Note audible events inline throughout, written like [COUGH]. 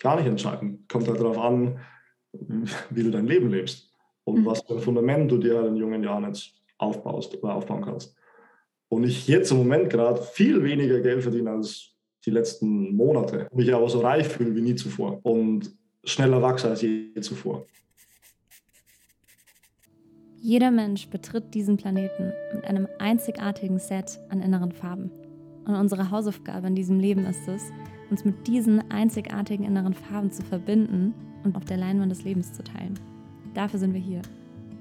gar nicht entscheiden. Kommt halt darauf an, wie du dein Leben lebst und mhm. was für ein Fundament du dir in jungen Jahren jetzt aufbaust oder aufbauen kannst. Und ich jetzt im Moment gerade viel weniger Geld verdiene als die letzten Monate, mich aber so reich fühle wie nie zuvor und schneller wachse als je zuvor. Jeder Mensch betritt diesen Planeten mit einem einzigartigen Set an inneren Farben. Und unsere Hausaufgabe in diesem Leben ist es, uns mit diesen einzigartigen inneren Farben zu verbinden und auf der Leinwand des Lebens zu teilen. Dafür sind wir hier.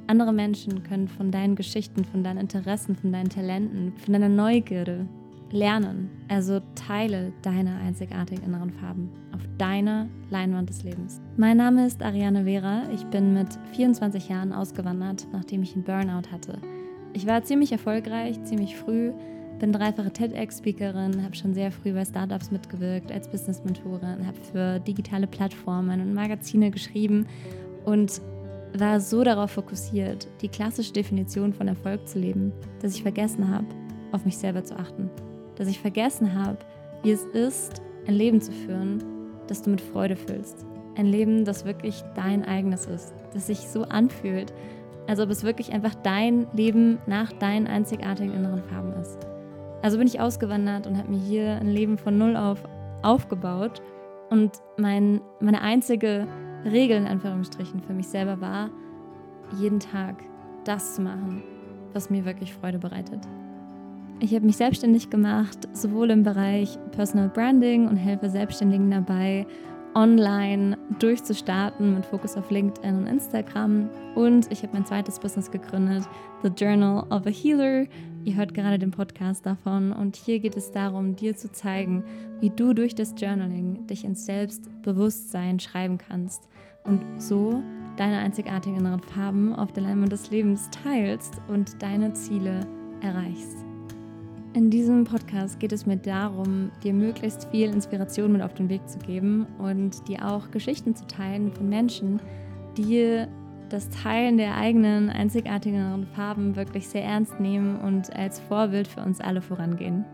Andere Menschen können von deinen Geschichten, von deinen Interessen, von deinen Talenten, von deiner Neugierde lernen. Also teile deine einzigartigen inneren Farben auf deiner Leinwand des Lebens. Mein Name ist Ariane Vera. Ich bin mit 24 Jahren ausgewandert, nachdem ich einen Burnout hatte. Ich war ziemlich erfolgreich, ziemlich früh, bin dreifache TEDx-Speakerin, habe schon sehr früh bei Startups mitgewirkt als Business-Mentorin, habe für digitale Plattformen und Magazine geschrieben und war so darauf fokussiert, die klassische Definition von Erfolg zu leben, dass ich vergessen habe, auf mich selber zu achten. Dass ich vergessen habe, wie es ist, ein Leben zu führen, das du mit Freude füllst. Ein Leben, das wirklich dein eigenes ist, das sich so anfühlt, als ob es wirklich einfach dein Leben nach deinen einzigartigen inneren Farben ist. Also bin ich ausgewandert und habe mir hier ein Leben von null auf aufgebaut und mein, meine einzige Regel in Anführungsstrichen für mich selber war, jeden Tag das zu machen, was mir wirklich Freude bereitet. Ich habe mich selbstständig gemacht, sowohl im Bereich Personal Branding und helfe Selbstständigen dabei, online durchzustarten mit Fokus auf LinkedIn und Instagram. Und ich habe mein zweites Business gegründet, The Journal of a Healer. Ihr hört gerade den Podcast davon und hier geht es darum, dir zu zeigen, wie du durch das Journaling dich ins Selbstbewusstsein schreiben kannst und so deine einzigartigen inneren Farben auf der Leinwand des Lebens teilst und deine Ziele erreichst. In diesem Podcast geht es mir darum, dir möglichst viel Inspiration mit auf den Weg zu geben und dir auch Geschichten zu teilen von Menschen, die das Teilen der eigenen einzigartigen Farben wirklich sehr ernst nehmen und als Vorbild für uns alle vorangehen.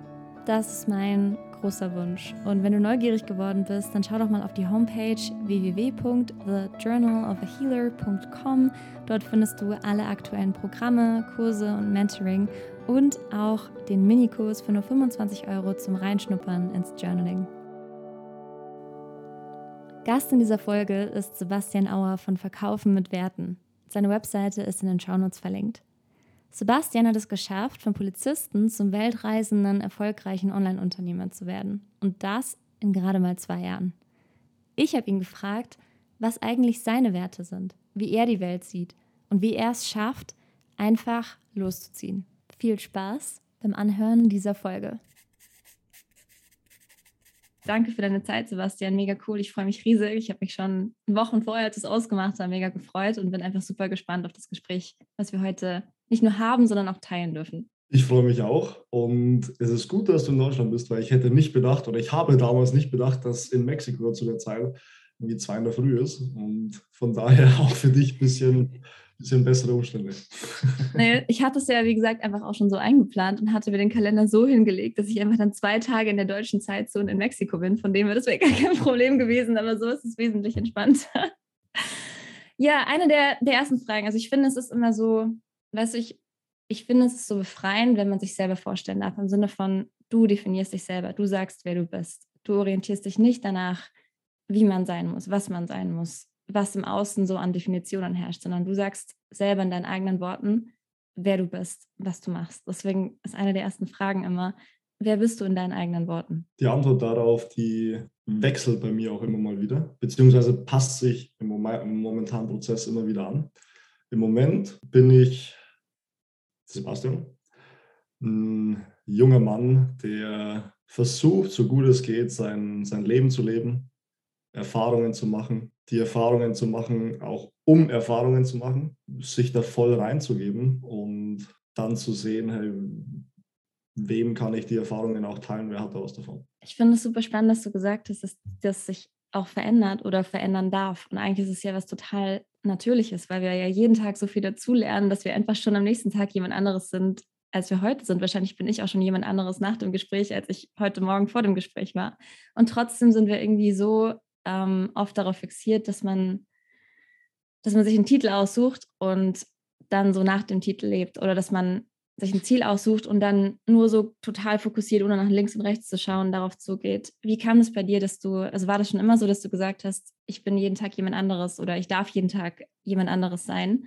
Das ist mein großer Wunsch. Und wenn du neugierig geworden bist, dann schau doch mal auf die Homepage www.thejournalofahealer.com. Dort findest du alle aktuellen Programme, Kurse und Mentoring und auch den Minikurs für nur 25 Euro zum Reinschnuppern ins Journaling. Gast in dieser Folge ist Sebastian Auer von Verkaufen mit Werten. Seine Webseite ist in den Shownotes verlinkt. Sebastian hat es geschafft, vom Polizisten zum weltreisenden, erfolgreichen Online-Unternehmer zu werden. Und das in gerade mal zwei Jahren. Ich habe ihn gefragt, was eigentlich seine Werte sind, wie er die Welt sieht und wie er es schafft, einfach loszuziehen. Viel Spaß beim Anhören dieser Folge. Danke für deine Zeit, Sebastian. Mega cool. Ich freue mich riesig. Ich habe mich schon Wochen vorher, als es ausgemacht habe, mega gefreut und bin einfach super gespannt auf das Gespräch, was wir heute nicht nur haben, sondern auch teilen dürfen. Ich freue mich auch und es ist gut, dass du in Deutschland bist, weil ich hätte nicht bedacht oder ich habe damals nicht bedacht, dass in Mexiko zu der Zeit irgendwie zwei in der Früh ist und von daher [LAUGHS] auch für dich ein bisschen, bisschen bessere Umstände. [LAUGHS] Nee, ich hatte es ja, wie gesagt, einfach auch schon so eingeplant und hatte mir den Kalender so hingelegt, dass ich einfach dann zwei Tage in der deutschen Zeitzone in Mexiko bin. Von dem wäre das wäre gar kein [LAUGHS] Problem gewesen, aber so ist es wesentlich entspannter. Ja, eine der, der ersten Fragen. Also ich finde, es ist immer so, weißt du, ich, ich finde es ist so befreiend, wenn man sich selber vorstellen darf, im Sinne von, du definierst dich selber, du sagst, wer du bist. Du orientierst dich nicht danach, wie man sein muss, was man sein muss, was im Außen so an Definitionen herrscht, sondern du sagst selber in deinen eigenen Worten, wer du bist, was du machst. Deswegen ist eine der ersten Fragen immer, wer bist du in deinen eigenen Worten? Die Antwort darauf, die wechselt bei mir auch immer mal wieder, beziehungsweise passt sich im, momentanen Prozess immer wieder an. Im Moment bin ich Sebastian, ein junger Mann, der versucht, so gut es geht, sein, sein Leben zu leben, Erfahrungen zu machen, die Erfahrungen zu machen, auch um Erfahrungen zu machen, sich da voll reinzugeben und dann zu sehen, hey, wem kann ich die Erfahrungen auch teilen, wer hat da was davon. Ich finde es super spannend, dass du gesagt hast, dass das sich auch verändert oder verändern darf. Und eigentlich ist es ja was total Natürliches, weil wir ja jeden Tag so viel dazulernen, dass wir einfach schon am nächsten Tag jemand anderes sind, als wir heute sind. Wahrscheinlich bin ich auch schon jemand anderes nach dem Gespräch, als ich heute Morgen vor dem Gespräch war. Und trotzdem sind wir irgendwie so ähm, oft darauf fixiert, dass man, dass man sich einen Titel aussucht und dann so nach dem Titel lebt oder dass man sich ein Ziel aussucht und dann nur so total fokussiert, ohne nach links und rechts zu schauen, darauf zugeht. Wie kam es bei dir, dass du, also war das schon immer so, dass du gesagt hast, ich bin jeden Tag jemand anderes oder ich darf jeden Tag jemand anderes sein?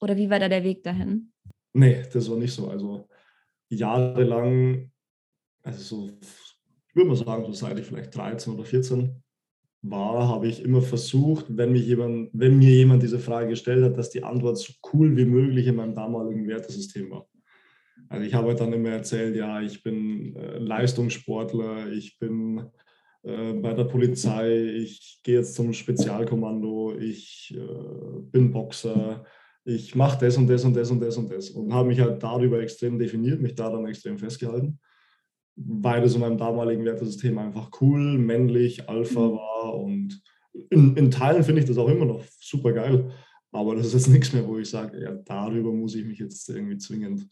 Oder wie war da der Weg dahin? Nee, das war nicht so. Also jahrelang, also so, ich würde mal sagen, so seit ich vielleicht 13 oder 14 war, habe ich immer versucht, wenn, mich jemand, wenn mir jemand diese Frage gestellt hat, dass die Antwort so cool wie möglich in meinem damaligen Wertesystem war. Also ich habe halt dann immer erzählt, ja, ich bin äh, Leistungssportler, ich bin äh, bei der Polizei, ich gehe jetzt zum Spezialkommando, ich äh, bin Boxer, ich mache das und das und das und das und das und habe mich halt darüber extrem definiert, mich da dann extrem festgehalten, weil das in meinem damaligen Wertesystem einfach cool, männlich, Alpha mhm. war und in, in Teilen finde ich das auch immer noch super geil, aber das ist jetzt [LAUGHS] nichts mehr, wo ich sage, ja, darüber muss ich mich jetzt irgendwie zwingend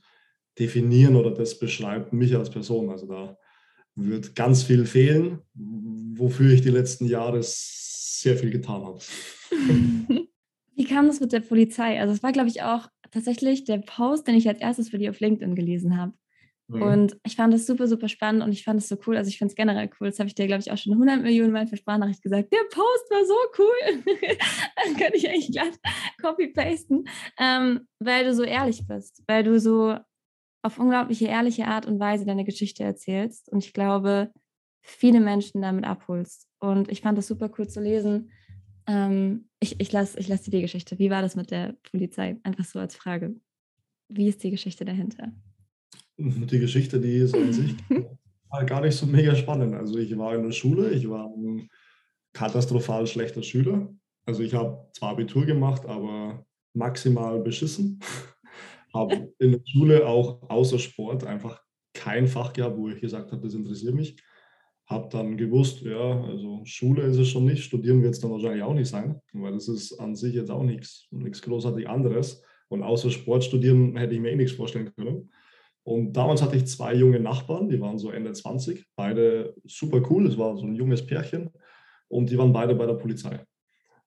definieren oder das beschreibt mich als Person. Also da wird ganz viel fehlen, wofür ich die letzten Jahre sehr viel getan habe. [LAUGHS] Wie kam das mit der Polizei? Also es war, glaube ich, auch tatsächlich der Post, den ich als erstes für die auf LinkedIn gelesen habe. Mhm. Und ich fand das super, super spannend und ich fand es so cool. Also ich finde es generell cool. Das habe ich dir, glaube ich, auch schon 100 Millionen Mal für Sprachnachricht gesagt. Der Post war so cool. [LAUGHS] Dann könnte ich eigentlich glatt copy-pasten, ähm, weil du so ehrlich bist, weil du so auf unglaubliche ehrliche Art und Weise deine Geschichte erzählst und ich glaube, viele Menschen damit abholst. Und ich fand das super cool zu lesen. Ähm, ich ich lasse ich lass dir die Geschichte. Wie war das mit der Polizei? Einfach so als Frage. Wie ist die Geschichte dahinter? Die Geschichte, die ist an sich [LAUGHS] gar nicht so mega spannend. Also ich war in der Schule, ich war ein katastrophal schlechter Schüler. Also ich habe zwar Abitur gemacht, aber maximal beschissen [LAUGHS] habe in der Schule auch außer Sport einfach kein Fach gehabt, wo ich gesagt habe, das interessiert mich. Habe dann gewusst, ja, also Schule ist es schon nicht, studieren wird es dann wahrscheinlich auch nicht sein, weil das ist an sich jetzt auch nichts, nichts großartig anderes. Und außer Sport studieren hätte ich mir eh nichts vorstellen können. Und damals hatte ich zwei junge Nachbarn, die waren so Ende 20, beide super cool, es war so ein junges Pärchen und die waren beide bei der Polizei.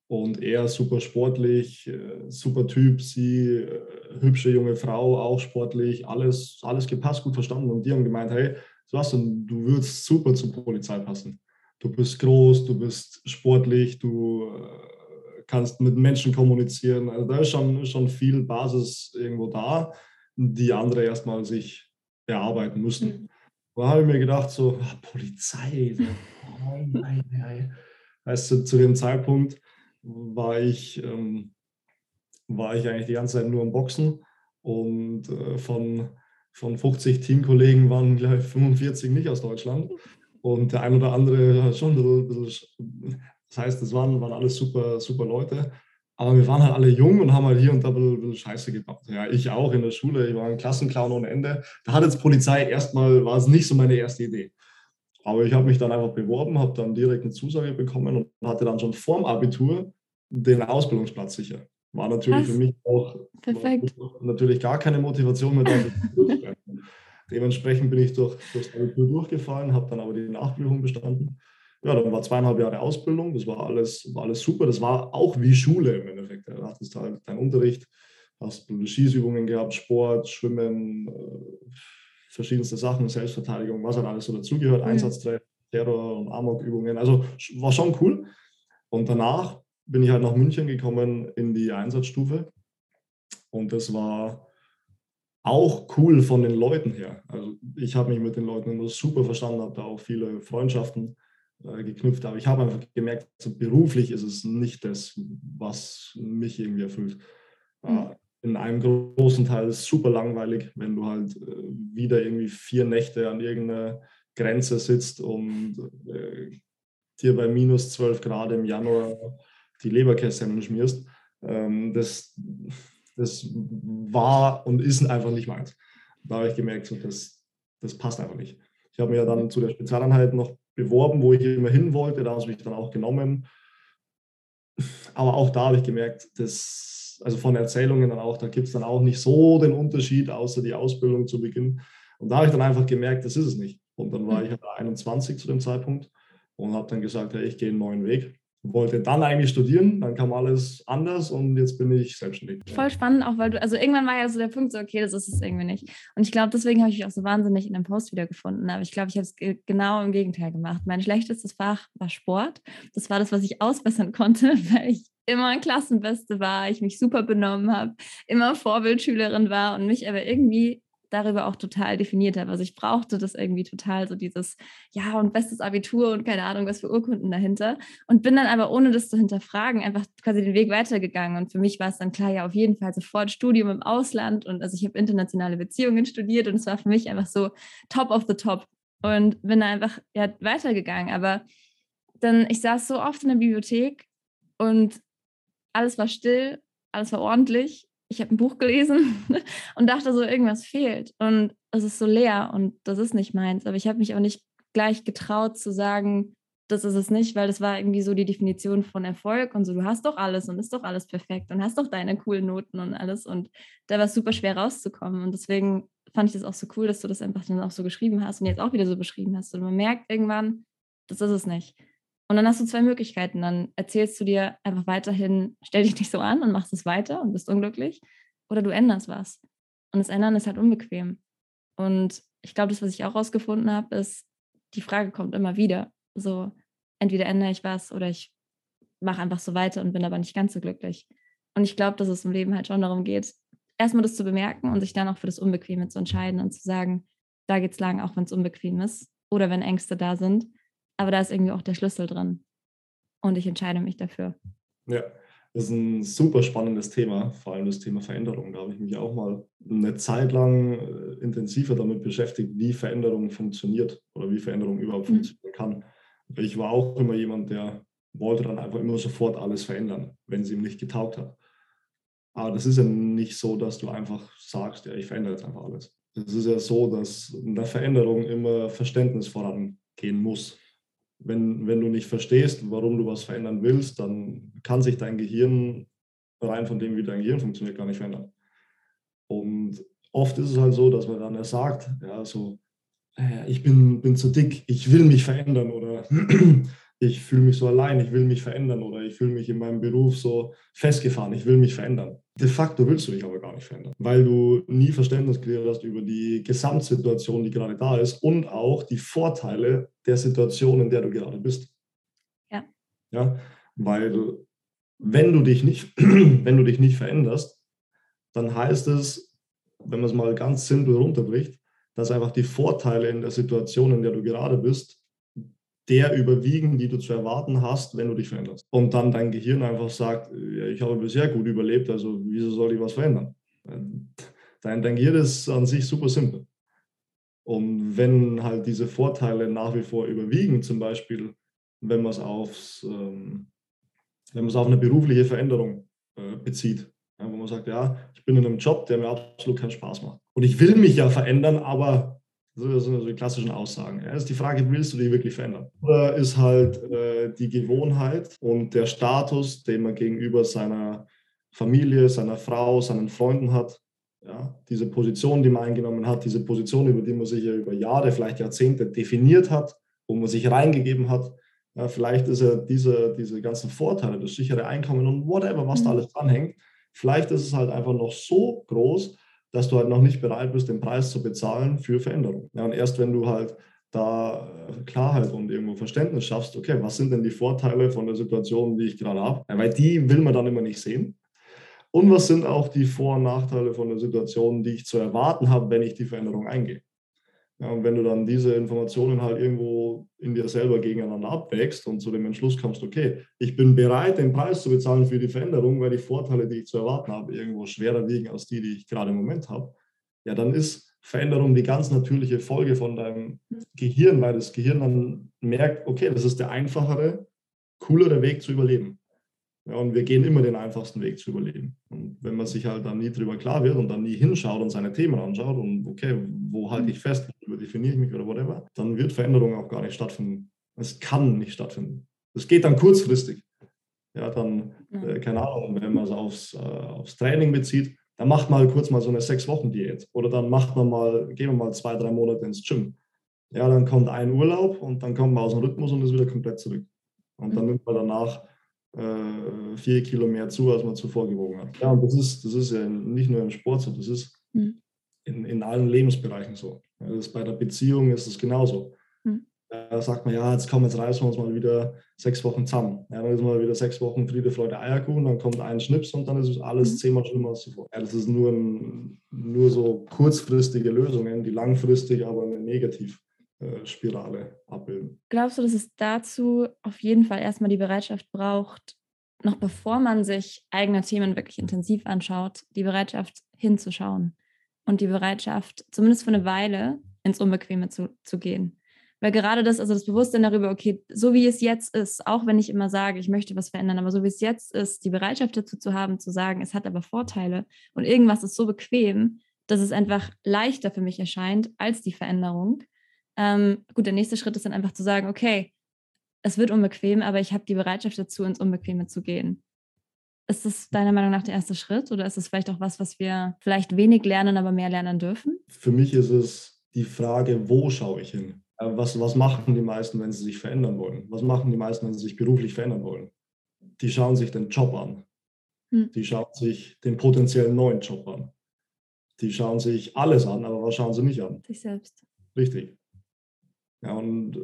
Und er super sportlich, äh, super Typ, sie äh, hübsche junge Frau, auch sportlich, alles, alles gepasst, gut verstanden. Und die haben gemeint, hey, Sebastian, du würdest super zur Polizei passen. Du bist groß, du bist sportlich, du äh, kannst mit Menschen kommunizieren. Also da ist schon, schon viel Basis irgendwo da, die andere erstmal sich erarbeiten müssen. Mhm. Da habe ich mir gedacht, so, ah, Polizei, oh, nein, nein. Weißt du, zu dem Zeitpunkt, war ich, ähm, war ich eigentlich die ganze Zeit nur am Boxen und äh, von, von 50 Teamkollegen waren gleich 45 nicht aus Deutschland und der ein oder andere schon ein bisschen, bisschen das heißt, es waren, waren alles super, super Leute, aber wir waren halt alle jung und haben halt hier und da ein bisschen, ein bisschen Scheiße gebaut. Ja, ich auch in der Schule, ich war ein Klassenclown ohne Ende. Da hat jetzt Polizei erstmal, war es nicht so meine erste Idee. Aber ich habe mich dann einfach beworben, habe dann direkt eine Zusage bekommen und hatte dann schon vorm Abitur den Ausbildungsplatz sicher. War natürlich Was? für mich auch natürlich gar keine Motivation mehr. Dementsprechend bin ich durch, durch das Abitur durchgefallen, habe dann aber die Nachprüfung bestanden. Ja, dann war zweieinhalb Jahre Ausbildung, das war alles, war alles super. Das war auch wie Schule im Endeffekt. Du hattest halt deinen Unterricht, hast Schießübungen gehabt, Sport, Schwimmen, äh, verschiedenste Sachen, Selbstverteidigung, was halt alles so dazugehört, mhm. Einsatztraining, Terror- und Amokübungen. Also war schon cool. Und danach bin ich halt nach München gekommen in die Einsatzstufe. Und das war auch cool von den Leuten her. Also ich habe mich mit den Leuten immer super verstanden, habe da auch viele Freundschaften äh, geknüpft. Aber ich habe einfach gemerkt, so beruflich ist es nicht das, was mich irgendwie erfüllt. Mhm. In einem großen Teil ist es super langweilig, wenn du halt äh, wieder irgendwie vier Nächte an irgendeiner Grenze sitzt und dir bei minus 12 Grad im Januar die Leberkässemmeln schmierst. Ähm, das, das war und ist einfach nicht meins. Da habe ich gemerkt, so, das, das passt einfach nicht. Ich habe mir ja dann zu der Spezialeinheit noch beworben, wo ich immer hin wollte. Da habe ich dann auch genommen. Aber auch da habe ich gemerkt, dass also von Erzählungen dann auch, da gibt es dann auch nicht so den Unterschied, außer die Ausbildung zu Beginn. Und da habe ich dann einfach gemerkt, das ist es nicht. Und dann war ich 21 halt zu dem Zeitpunkt und habe dann gesagt, hey, ich gehe einen neuen Weg. Wollte dann eigentlich studieren, dann kam alles anders und jetzt bin ich selbstständig. Voll spannend, auch weil du, also irgendwann war ja so der Punkt, so, okay, das ist es irgendwie nicht. Und ich glaube, deswegen habe ich mich auch so wahnsinnig in dem Post wiedergefunden. Aber ich glaube, ich habe es genau im Gegenteil gemacht. Mein schlechtestes Fach war Sport. Das war das, was ich ausbessern konnte, [LAUGHS] weil ich immer ein Klassenbeste war, ich mich super benommen habe, immer Vorbildschülerin war und mich aber irgendwie darüber auch total definiert habe. Also ich brauchte das irgendwie total, so dieses, ja, und bestes Abitur und keine Ahnung, was für Urkunden dahinter. Und bin dann aber, ohne das zu hinterfragen, einfach quasi den Weg weitergegangen. Und für mich war es dann klar, ja, auf jeden Fall sofort Studium im Ausland. Und also ich habe internationale Beziehungen studiert und es war für mich einfach so top of the top. Und bin da einfach ja, weitergegangen. Aber dann, ich saß so oft in der Bibliothek und alles war still, alles war ordentlich ich habe ein Buch gelesen [LAUGHS] und dachte so, irgendwas fehlt und es ist so leer und das ist nicht meins. Aber ich habe mich auch nicht gleich getraut zu sagen, das ist es nicht, weil das war irgendwie so die Definition von Erfolg und so, du hast doch alles und ist doch alles perfekt und hast doch deine coolen Noten und alles und da war es super schwer rauszukommen und deswegen fand ich das auch so cool, dass du das einfach dann auch so geschrieben hast und jetzt auch wieder so beschrieben hast und man merkt irgendwann, das ist es nicht. Und dann hast du zwei Möglichkeiten. Dann erzählst du dir einfach weiterhin, stell dich nicht so an und machst es weiter und bist unglücklich. Oder du änderst was. Und das Ändern ist halt unbequem. Und ich glaube, das, was ich auch rausgefunden habe, ist, die Frage kommt immer wieder. So, entweder ändere ich was oder ich mache einfach so weiter und bin aber nicht ganz so glücklich. Und ich glaube, dass es im Leben halt schon darum geht, erstmal das zu bemerken und sich dann auch für das Unbequeme zu entscheiden und zu sagen, da geht es lang, auch wenn es unbequem ist oder wenn Ängste da sind. Aber da ist irgendwie auch der Schlüssel drin. Und ich entscheide mich dafür. Ja, das ist ein super spannendes Thema, vor allem das Thema Veränderung. Da habe ich mich auch mal eine Zeit lang äh, intensiver damit beschäftigt, wie Veränderung funktioniert oder wie Veränderung überhaupt mhm. funktionieren kann. Ich war auch immer jemand, der wollte dann einfach immer sofort alles verändern, wenn es ihm nicht getaugt hat. Aber das ist ja nicht so, dass du einfach sagst, ja, ich verändere jetzt einfach alles. Es ist ja so, dass in der Veränderung immer Verständnis vorangehen muss wenn, wenn du nicht verstehst, warum du was verändern willst, dann kann sich dein Gehirn rein von dem, wie dein Gehirn funktioniert, gar nicht verändern. Und oft ist es halt so, dass man dann sagt, ja, so, äh, ich bin, bin zu dick, ich will mich verändern oder ich fühle mich so allein, ich will mich verändern oder ich fühle mich in meinem Beruf so festgefahren, ich will mich verändern. De facto willst du dich aber gar nicht verändern, weil du nie Verständnis geklärt hast über die Gesamtsituation, die gerade da ist und auch die Vorteile der Situation, in der du gerade bist. Ja. Ja, weil wenn du dich nicht, [CLEARS THROAT] wenn du dich nicht veränderst, dann heißt es, wenn man es mal ganz simpel runterbricht, dass einfach die Vorteile in der Situation, in der du gerade bist, der überwiegen, die du zu erwarten hast, wenn du dich veränderst. Und dann dein Gehirn einfach sagt, ja, ich habe bisher gut überlebt, also wieso soll ich was verändern? Dein, dein Gehirn ist an sich super simpel. Und wenn halt diese Vorteile nach wie vor überwiegen, zum Beispiel, wenn man es aufs, ähm, wenn man es auf eine berufliche Veränderung äh, bezieht, ja, wo man sagt, ja, ich bin in einem Job, der mir absolut keinen Spaß macht. Und ich will mich ja verändern, aber das sind so die klassischen Aussagen. Ja, ist die Frage, willst du dich wirklich verändern? Oder ist halt äh, die Gewohnheit und der Status, den man gegenüber seiner Familie, seiner Frau, seinen Freunden hat, ja, diese Position, die man eingenommen hat, diese Position, über die man sich ja über Jahre, vielleicht Jahrzehnte definiert hat, wo man sich reingegeben hat, ja, vielleicht ist ja diese, diese ganzen Vorteile, das sichere Einkommen und whatever, was da mhm. alles dranhängt, vielleicht ist es halt einfach noch so groß, dass du halt noch nicht bereit bist, den Preis zu bezahlen für Veränderung. Ja, und erst wenn du halt da äh, Klarheit und irgendwo Verständnis schaffst, okay, was sind denn die Vorteile von der Situation, die ich gerade habe? Ja, weil die will man dann immer nicht sehen. Und was sind auch die Vor- und Nachteile von der Situation, die ich zu erwarten habe, wenn ich die Veränderung eingehe? Ja, und wenn du dann diese Informationen halt irgendwo in dir selber gegeneinander abwägst und zu dem Entschluss kommst, okay, ich bin bereit, den Preis zu bezahlen für die Veränderung, weil die Vorteile, die ich zu erwarten habe, irgendwo schwerer wiegen als die, die ich gerade im Moment habe, ja, dann ist Veränderung die ganz natürliche Folge von deinem Gehirn, weil das Gehirn dann merkt, okay, das ist der einfachere, coolere Weg zu überleben. Ja, und wir gehen immer den einfachsten Weg zu überleben. Und wenn man sich halt dann nie drüber klar wird und dann nie hinschaut und seine Themen anschaut und okay, wo halte ich fest, wo definiere ich mich oder whatever, dann wird Veränderung auch gar nicht stattfinden. Es kann nicht stattfinden. Es geht dann kurzfristig. Ja, dann, äh, keine Ahnung, wenn man es aufs, äh, aufs Training bezieht, dann macht man halt kurz mal so eine Sechs-Wochen-Diät. Oder dann macht man mal, gehen wir mal zwei, drei Monate ins Gym. Ja, dann kommt ein Urlaub und dann kommt man aus dem Rhythmus und ist wieder komplett zurück. Und dann mhm. nimmt man danach äh, vier Kilo mehr zu, als man zuvor gewogen hat. Ja, und das ist, das ist ja nicht nur im Sport so, das ist mhm. in, in allen Lebensbereichen so. Das bei der Beziehung ist es genauso. Mhm. Da sagt man, ja, jetzt kommen, jetzt reißen wir uns mal wieder sechs Wochen zusammen. Ja, dann ist mal wieder sechs Wochen Friede, Freude, Eierkuchen, dann kommt ein Schnips und dann ist alles mhm. zehnmal schlimmer als zuvor. Ja, das ist nur, ein, nur so kurzfristige Lösungen, die langfristig aber eine Negativspirale abbilden. Glaubst du, dass es dazu auf jeden Fall erstmal die Bereitschaft braucht, noch bevor man sich eigene Themen wirklich intensiv anschaut, die Bereitschaft hinzuschauen und die Bereitschaft, zumindest für eine Weile, ins Unbequeme zu, zu gehen? Weil gerade das, also das Bewusstsein darüber, okay, so wie es jetzt ist, auch wenn ich immer sage, ich möchte was verändern, aber so wie es jetzt ist, die Bereitschaft dazu zu haben, zu sagen, es hat aber Vorteile und irgendwas ist so bequem, dass es einfach leichter für mich erscheint als die Veränderung. Ähm, gut, der nächste Schritt ist dann einfach zu sagen, okay, es wird unbequem, aber ich habe die Bereitschaft dazu, ins Unbequeme zu gehen. Ist das deiner Meinung nach der erste Schritt oder ist es vielleicht auch was, was wir vielleicht wenig lernen, aber mehr lernen dürfen? Für mich ist es die Frage, wo schaue ich hin? Äh, was, was machen die meisten, wenn sie sich verändern wollen? Was machen die meisten, wenn sie sich beruflich verändern wollen? Die schauen sich den Job an. Hm. Die schauen sich den potenziellen neuen Job an. Die schauen sich alles an, aber was schauen sie nicht an? Sich selbst. Richtig. Ja, und äh,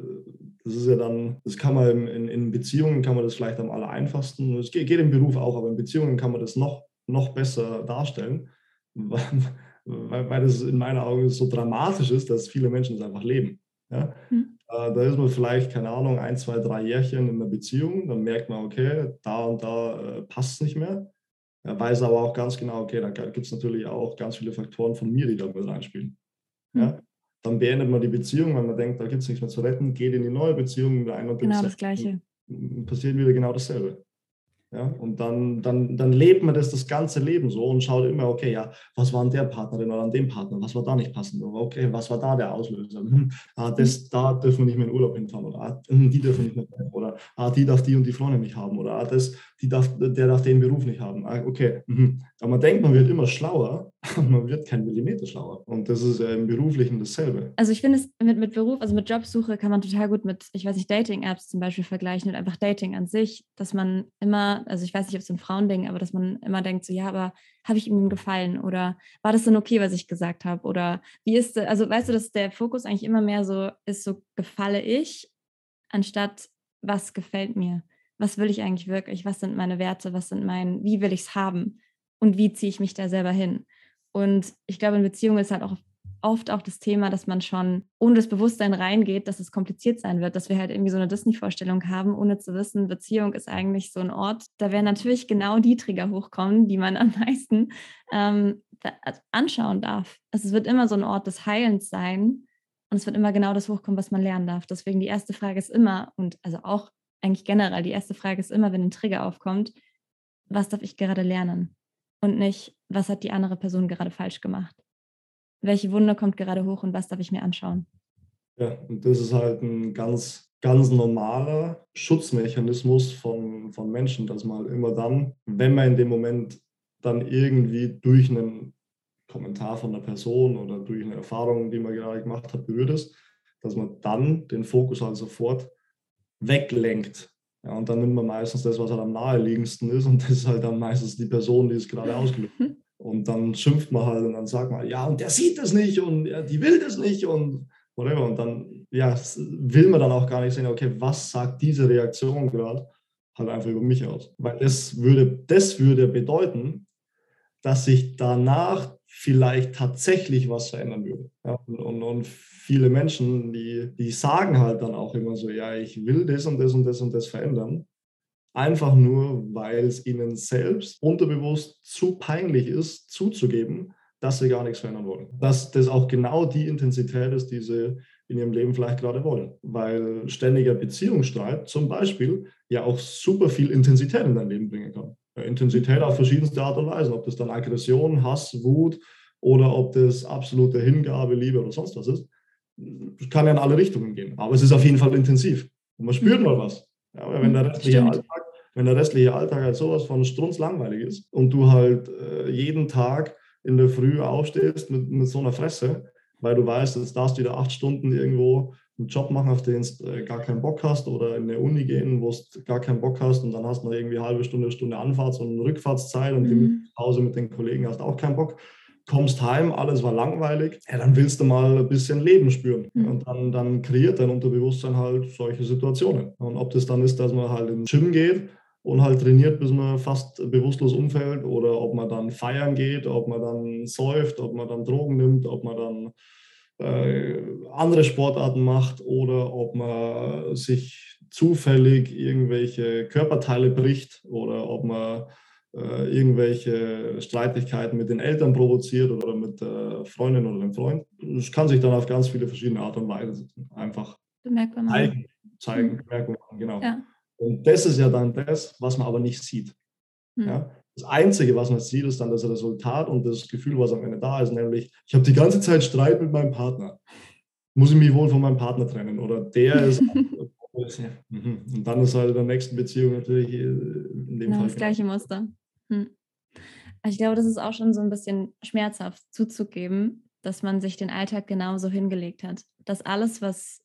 das ist ja dann, das kann man in, in Beziehungen kann man das vielleicht am aller einfachsten. Es geht, geht, im Beruf auch, aber in Beziehungen kann man das noch, noch besser darstellen, weil, weil, das in meinen Augen so dramatisch ist, dass viele Menschen das einfach leben. Ja? Mhm. Da ist man vielleicht, keine Ahnung, ein, zwei, drei Jährchen in einer Beziehung, dann merkt man, okay, da und da äh, passt es nicht mehr. Er weiß aber auch ganz genau, okay, da gibt es natürlich auch ganz viele Faktoren von mir, die da mit reinspielen. Mhm. Ja? Dann beendet man die Beziehung, weil man denkt, da gibt es nichts mehr zu retten, geht in die neue Beziehung mit einer Genau das Gleiche. Passiert wieder genau dasselbe. Ja, und dann, dann, dann lebt man das das ganze Leben so und schaut immer, okay, ja, was war an der Partnerin oder an dem Partner, was war da nicht passend, okay, was war da der Auslöser? Hm, ah, das, da dürfen wir nicht mehr in Urlaub hinfahren oder ah, hm, die dürfen nicht mehr oder ah, die darf die und die Freundin nicht haben oder ah, das, die darf, der darf den Beruf nicht haben. Ah, okay, mhm. Aber man denkt, man wird immer schlauer, [LAUGHS] aber man wird kein Millimeter schlauer. Und das ist im Beruflichen dasselbe. Also ich finde es mit, mit Beruf, also mit Jobsuche kann man total gut mit, ich weiß nicht, Dating-Apps zum Beispiel vergleichen und einfach Dating an sich, dass man immer, also ich weiß nicht, ob es ein Frauending, aber dass man immer denkt, so ja, aber habe ich ihm gefallen oder war das denn okay, was ich gesagt habe? Oder wie ist, also weißt du, dass der Fokus eigentlich immer mehr so ist, so gefalle ich, anstatt was gefällt mir? Was will ich eigentlich wirklich, was sind meine Werte, was sind mein, wie will ich es haben und wie ziehe ich mich da selber hin. Und ich glaube, in Beziehungen ist halt auch oft auch das Thema, dass man schon ohne das Bewusstsein reingeht, dass es kompliziert sein wird, dass wir halt irgendwie so eine Disney-Vorstellung haben, ohne zu wissen, Beziehung ist eigentlich so ein Ort. Da werden natürlich genau die Trigger hochkommen, die man [LAUGHS] am meisten ähm, also anschauen darf. Also es wird immer so ein Ort des Heilens sein und es wird immer genau das hochkommen, was man lernen darf. Deswegen die erste Frage ist immer, und also auch eigentlich generell, die erste Frage ist immer, wenn ein Trigger aufkommt, was darf ich gerade lernen? Und nicht, was hat die andere Person gerade falsch gemacht? Welche Wunde kommt gerade hoch und was darf ich mir anschauen? Ja, und das ist halt ein ganz, ganz normaler Schutzmechanismus von, von Menschen, dass man immer dann, wenn man in dem Moment dann irgendwie durch einen Kommentar von einer Person oder durch eine Erfahrung, die man gerade gemacht hat, berührt ist, dass man dann den Fokus halt sofort weglenkt. Ja, und dann nimmt man meistens das, was halt am naheliegendsten ist und [LAUGHS] das ist halt dann meistens die Person, die es gerade ausgelöst hat. Und dann schimpft man halt und dann sagt man, ja, und der sieht das nicht und ja, die will das nicht und whatever. Und dann ja, will man dann auch gar nicht sehen, okay, was sagt diese Reaktion gerade halt einfach über mich aus. Weil das würde, das würde bedeuten, dass sich danach vielleicht tatsächlich was verändern würde. Ja, und, und, und, viele Menschen, die, die sagen halt dann auch immer so, ja, ich will das und das und das und das verändern. Einfach nur, weil es ihnen selbst unterbewusst zu peinlich ist, zuzugeben, dass sie gar nichts verändern wollen. Dass das auch genau die Intensität ist, die sie in ihrem Leben vielleicht gerade wollen. Weil ständiger Beziehungsstreit zum Beispiel ja auch super viel Intensität in dein Leben bringen kann. Intensität auf verschiedenste Art und Weise, ob das dann Aggression, Hass, Wut oder ob das absolute Hingabe, Liebe oder sonst was ist. Kann ja in alle Richtungen gehen, aber es ist auf jeden Fall intensiv und man spürt mhm. mal was. Ja, wenn, der restliche Alltag, wenn der restliche Alltag halt sowas von strunzlangweilig ist und du halt äh, jeden Tag in der Früh aufstehst mit, mit so einer Fresse, weil du weißt, jetzt darfst du wieder acht Stunden irgendwo einen Job machen, auf den du äh, gar keinen Bock hast oder in eine Uni gehen, wo du gar keinen Bock hast und dann hast du noch irgendwie eine halbe Stunde, Stunde Anfahrts- und Rückfahrtszeit und mhm. die Pause mit den Kollegen hast auch keinen Bock. Kommst heim, alles war langweilig, ja, dann willst du mal ein bisschen Leben spüren. Mhm. Und dann, dann kreiert dein Unterbewusstsein halt solche Situationen. Und ob das dann ist, dass man halt ins Gym geht und halt trainiert, bis man fast bewusstlos umfällt oder ob man dann feiern geht, ob man dann säuft, ob man dann Drogen nimmt, ob man dann andere Sportarten macht oder ob man sich zufällig irgendwelche Körperteile bricht oder ob man äh, irgendwelche Streitigkeiten mit den Eltern provoziert oder mit der Freundin oder dem Freund. Das kann sich dann auf ganz viele verschiedene Art und Weise einfach zeigen, zeigen mhm. machen, genau. Ja. Und das ist ja dann das, was man aber nicht sieht. Mhm. Ja? Das Einzige, was man sieht, ist dann das Resultat und das Gefühl, was am Ende da ist, nämlich, ich habe die ganze Zeit Streit mit meinem Partner. Muss ich mich wohl von meinem Partner trennen? Oder der ist. [LAUGHS] Mhm. und dann ist halt in der nächsten Beziehung natürlich äh, in dem genau, Fall. Das gleiche Muster. Hm. Ich glaube, das ist auch schon so ein bisschen schmerzhaft zuzugeben, dass man sich den Alltag genauso hingelegt hat. Dass alles, was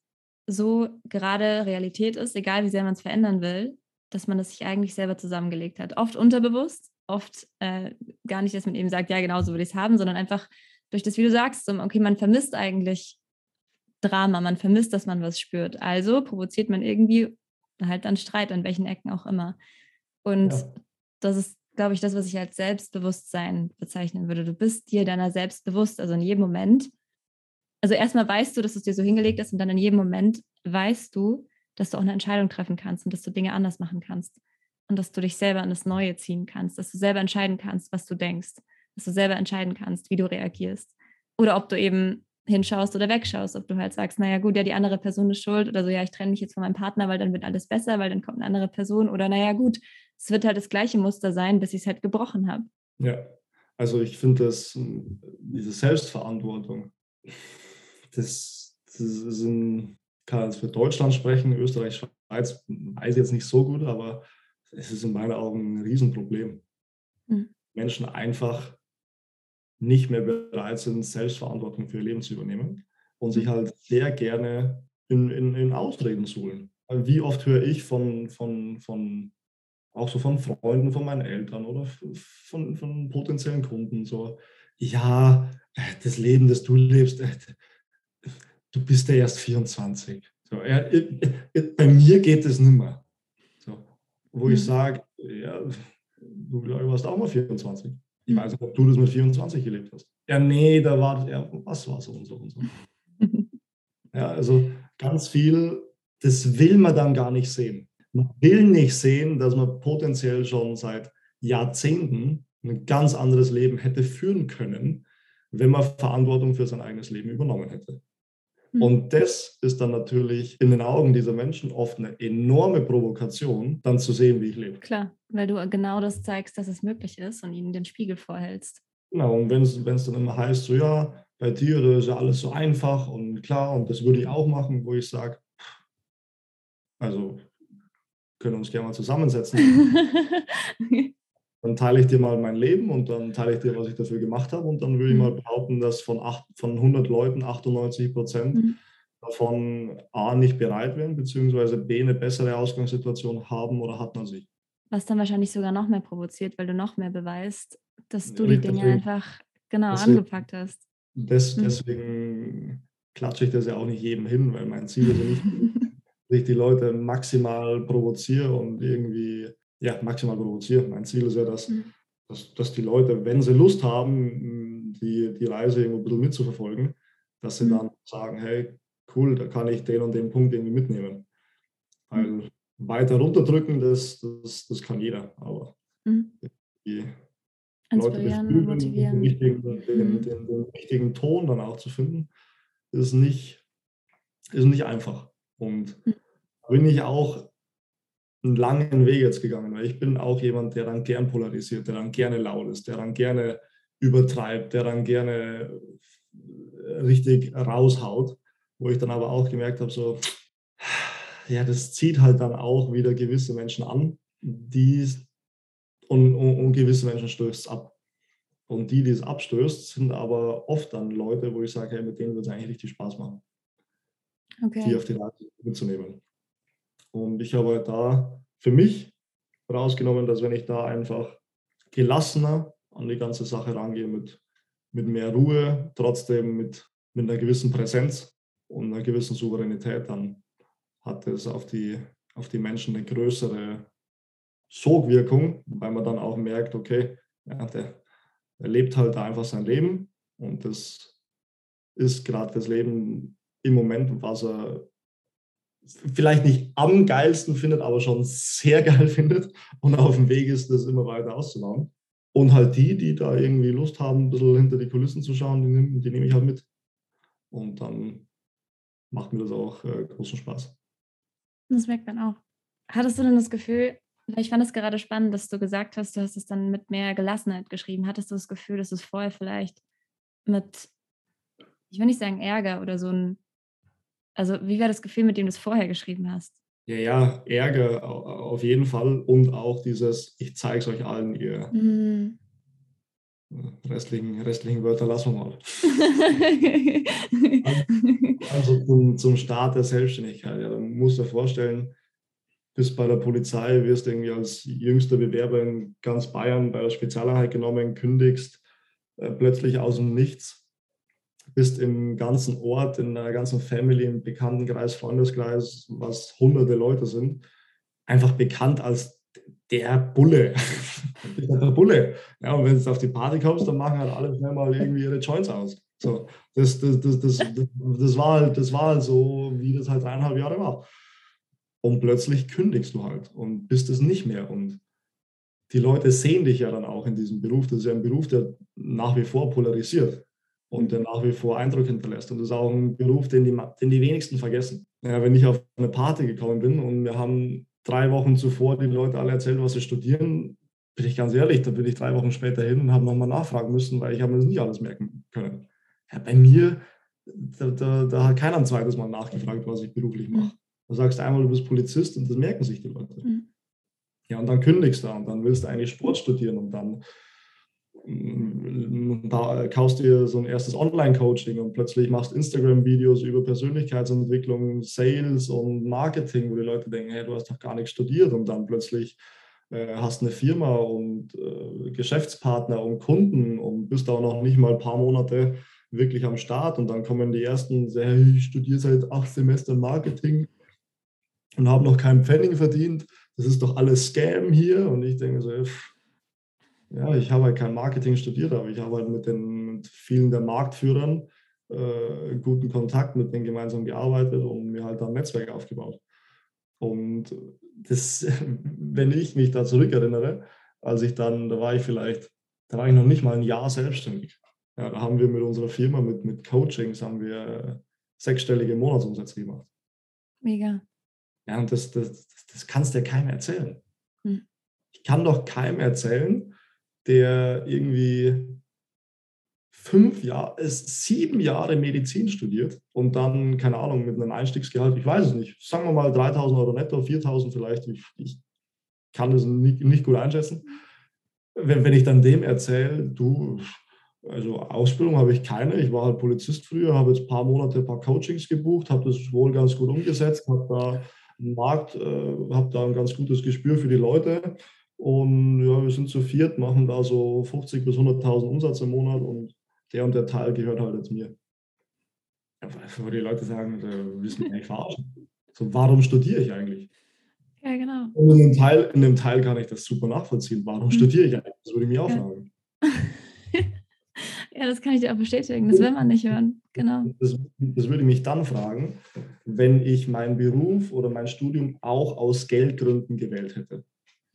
so gerade Realität ist, egal wie sehr man es verändern will, dass man das sich eigentlich selber zusammengelegt hat. Oft unterbewusst, oft äh, gar nicht, dass man eben sagt, ja, genau so will ich es haben, sondern einfach durch das, wie du sagst, okay, man vermisst eigentlich Drama, man vermisst, dass man was spürt. Also provoziert man irgendwie halt dann Streit, an welchen Ecken auch immer. Und ja. das ist, glaube ich, das, was ich als Selbstbewusstsein bezeichnen würde. Du bist dir deiner selbst bewusst, also in jedem Moment also erstmal weißt du, dass es dir so hingelegt hast und dann in jedem Moment weißt du, dass du auch eine Entscheidung treffen kannst und dass du Dinge anders machen kannst und dass du dich selber an das Neue ziehen kannst, dass du selber entscheiden kannst, was du denkst, dass du selber entscheiden kannst, wie du reagierst oder ob du eben hinschaust oder wegschaust, ob du halt sagst, naja gut, ja, die andere Person ist schuld oder so, ja, ich trenne mich jetzt von meinem Partner, weil dann wird alles besser, weil dann kommt eine andere Person oder naja gut, es wird halt das gleiche Muster sein, bis ich es halt gebrochen habe. Ja, also ich finde das, diese Selbstverantwortung, das, das ist ein, kann jetzt für Deutschland sprechen, Österreich, Schweiz, weiß ich jetzt nicht so gut, aber es ist in meinen Augen ein Riesenproblem. Mhm. Menschen einfach nicht mehr bereit sind, Selbstverantwortung für ihr Leben zu übernehmen und sich hm. halt sehr gerne in, in, in Ausreden suhlen. Wie oft höre ich von, von, von, auch so von Freunden, von meinen Eltern oder von, von potenziellen Kunden so, ja, das Leben, das du lebst, du bist ja erst 24. So, ja, bei mir geht es nicht mehr. Wo mhm. ich sage, ja, du warst auch mal 24. Ich mhm. weiß nicht, ob du das mit 24 gelebt hast. Ja, nee, da war, ja, was war so und so und so. [LAUGHS] ja, also ganz viel, das will man dann gar nicht sehen. Man will nicht sehen, dass man potenziell schon seit Jahrzehnten ein ganz anderes Leben hätte führen können, wenn man Verantwortung für sein eigenes Leben übernommen hätte. Hm. Und das ist dann natürlich in den Augen dieser Menschen oft eine enorme Provokation, dann zu sehen, wie ich lebe. Klar, weil du genau das zeigst, dass es möglich ist und ihnen den Spiegel vorhältst. Genau, und wenn es dann immer heißt, so ja, bei dir ist ja alles so einfach und klar, und das würde ich auch machen, wo ich sage, also können uns gerne mal zusammensetzen. [LAUGHS] dann teile ich dir mal mein Leben und dann teile ich dir, was ich dafür gemacht habe. Und dann würde ich mal mhm. behaupten, dass von, acht, von 100 Leuten 98 Prozent mhm. davon A nicht bereit wären, beziehungsweise B eine bessere Ausgangssituation haben oder hatten als ich. Was dann wahrscheinlich sogar noch mehr provoziert, weil du noch mehr beweist, dass du die Dinge einfach genau deswegen, angepackt hast. Des, mhm. deswegen klatsche ich das ja auch nicht jedem hin, weil mein Ziel ist ja nicht, [LAUGHS] dass ich die Leute maximal provoziere und irgendwie ja, maximal provozieren. Mein Ziel ist ja, dass, mhm. dass, dass die Leute, wenn sie Lust haben, die, die Reise irgendwo ein bisschen mitzuverfolgen, dass sie mhm. dann sagen, hey, cool, da kann ich den und den Punkt irgendwie mitnehmen. Weil mhm. weiter runterdrücken, das, das, das kann jeder, aber mhm. die Leute beflügeln, den richtigen, den, mhm. den, den, richtigen Ton dann auch zu finden, ist nicht, ist nicht einfach. Und mhm. da bin ich auch einen langen Weg jetzt gegangen, weil ich bin auch jemand, der dann gern polarisiert, der dann gerne laut ist, der dann gerne übertreibt, der dann gerne äh, richtig raushaut, wo ich dann aber auch gemerkt habe, so, ja, das zieht halt dann auch wieder gewisse Menschen an, die und, und, und gewisse Menschen stößt es ab. Und die, die es abstößt, sind aber oft dann Leute, wo ich sage, hey, mit denen wird es eigentlich richtig Spaß machen. okay. die auf die Reise mitzunehmen. Und ich habe halt da für mich rausgenommen, dass wenn ich da einfach gelassener an die ganze Sache rangehe, mit, mit mehr Ruhe, trotzdem mit, mit einer gewissen Präsenz und einer gewissen Souveränität, dann hat es auf die, auf die Menschen eine größere Sogwirkung, weil man dann auch merkt, okay, ja, der, der lebt halt einfach sein Leben und das ist gerade das Leben im Moment, was er vielleicht nicht am geilsten findet, aber schon sehr geil [LAUGHS] findet und auf dem Weg ist, das immer weiter auszubauen. Und halt die, die da irgendwie Lust haben, ein bisschen hinter die Kulissen zu schauen, die, nehme, die nehme ich halt mit. Und dann macht mir das auch äh, großen Spaß. Das merkt man auch. Hattest du denn das Gefühl, ich fand es gerade spannend, dass du gesagt hast, du hast es dann mit mehr Gelassenheit geschrieben. Hattest du das Gefühl, dass es vorher vielleicht mit, ich will nicht sagen Ärger oder so ein, also wie war das Gefühl, mit dem du es vorher geschrieben hast? Ja, ja, Ärger auf jeden Fall und auch dieses, ich zeige es euch allen, ihr mhm. restlichen, restlichen Wörter lassen wir mal. [LAUGHS] also zum, zum Start der Selbstständigkeit, ja, dann musst du dir vorstellen, bist bei der Polizei, wirst irgendwie als jüngster Bewerber in ganz Bayern bei der Spezialeinheit genommen, kündigst äh, plötzlich aus dem Nichts, bist im ganzen Ort, in der ganzen Family, im Bekanntenkreis, Freundeskreis, was hunderte Leute sind, einfach bekannt als der Bulle. [LAUGHS] der Bulle. Ja, und wenn du auf die Party kommst, dann machen halt alle schnell mal irgendwie ihre Joints aus. So, das, das, das, das, das, war halt, das war halt so, wie das halt dreieinhalb Jahre war. Und plötzlich kündigst du halt und bist es nicht mehr. Und die Leute sehen dich ja dann auch in diesem Beruf. Das ist ja ein Beruf, der nach wie vor polarisiert und der nach wie vor Eindruck hinterlässt. Und das ist auch ein Beruf, den die, den die wenigsten vergessen. Ja, wenn ich auf eine Party gekommen bin und wir haben drei Wochen zuvor die Leute alle erzählt, was sie studieren, bin ich ganz ehrlich, da bin ich drei Wochen später hin und habe nochmal nachfragen müssen, weil ich habe mir das nicht alles merken können. Ja, bei mir, da, da, da, hat keiner ein zweites Mal nachgefragt, was ich beruflich mache. Du sagst einmal, du bist Polizist und das merken sich die Leute. Mhm. Ja, und dann kündigst du und dann willst du eigentlich Sport studieren und dann da kaufst dir so ein erstes Online-Coaching und plötzlich machst Instagram-Videos über Persönlichkeitsentwicklung, Sales und Marketing, wo die Leute denken, hey, du hast doch gar nichts studiert und dann plötzlich äh, hast eine Firma und äh, Geschäftspartner und Kunden und bist auch noch nicht mal ein paar Monate wirklich am Start und dann kommen die ersten, hey, ich studiere seit acht Semestern Marketing und habe noch keinen Pfennig verdient. Das ist doch alles Scam hier. Und ich denke so, ja, ich habe halt kein Marketing studiert, aber ich habe halt mit, den, mit vielen der Marktführern äh, guten Kontakt mit denen gemeinsam gearbeitet und mir halt ein Netzwerk aufgebaut. Und das, [LAUGHS] wenn ich mich da zurückerinnere, als ich dann, da war ich vielleicht, da war ich noch nicht mal ein Jahr selbstständig. Ja, da haben wir mit unserer Firma, mit, mit Coachings, haben wir sechsstellige Monatsumsätze gemacht. Mega. Ja, und das, das, das kannst du ja keinem erzählen. Hm. Ich kann doch keinem erzählen, der irgendwie fünf Jahre, sieben Jahre Medizin studiert und dann, keine Ahnung, mit einem Einstiegsgehalt, ich weiß es nicht, sagen wir mal 3000 Euro netto, 4000 vielleicht, ich, ich kann das nicht, nicht gut einschätzen. Wenn, wenn ich dann dem erzähle, du, also Ausbildung habe ich keine. Ich war halt Polizist früher, habe jetzt ein paar Monate ein paar Coachings gebucht, habe das wohl ganz gut umgesetzt, habe da Markt, äh, habe da ein ganz gutes Gespür für die Leute. Und ja, wir sind zu viert, machen da so 50 bis 100.000 Umsatz im Monat und der und der Teil gehört halt jetzt mir. Ja, wo die Leute sagen, wir wissen mich eigentlich verarschen. So, warum studiere ich eigentlich? Ja, genau. Und in dem Teil, in dem Teil kann ich das super nachvollziehen. Warum mhm. studiere ich eigentlich? Das würde ich mir auch ja. fragen. [LAUGHS] Ja, das kann ich dir auch bestätigen. Das will man nicht hören. Genau. Das, das würde mich dann fragen, wenn ich meinen Beruf oder mein Studium auch aus Geldgründen gewählt hätte.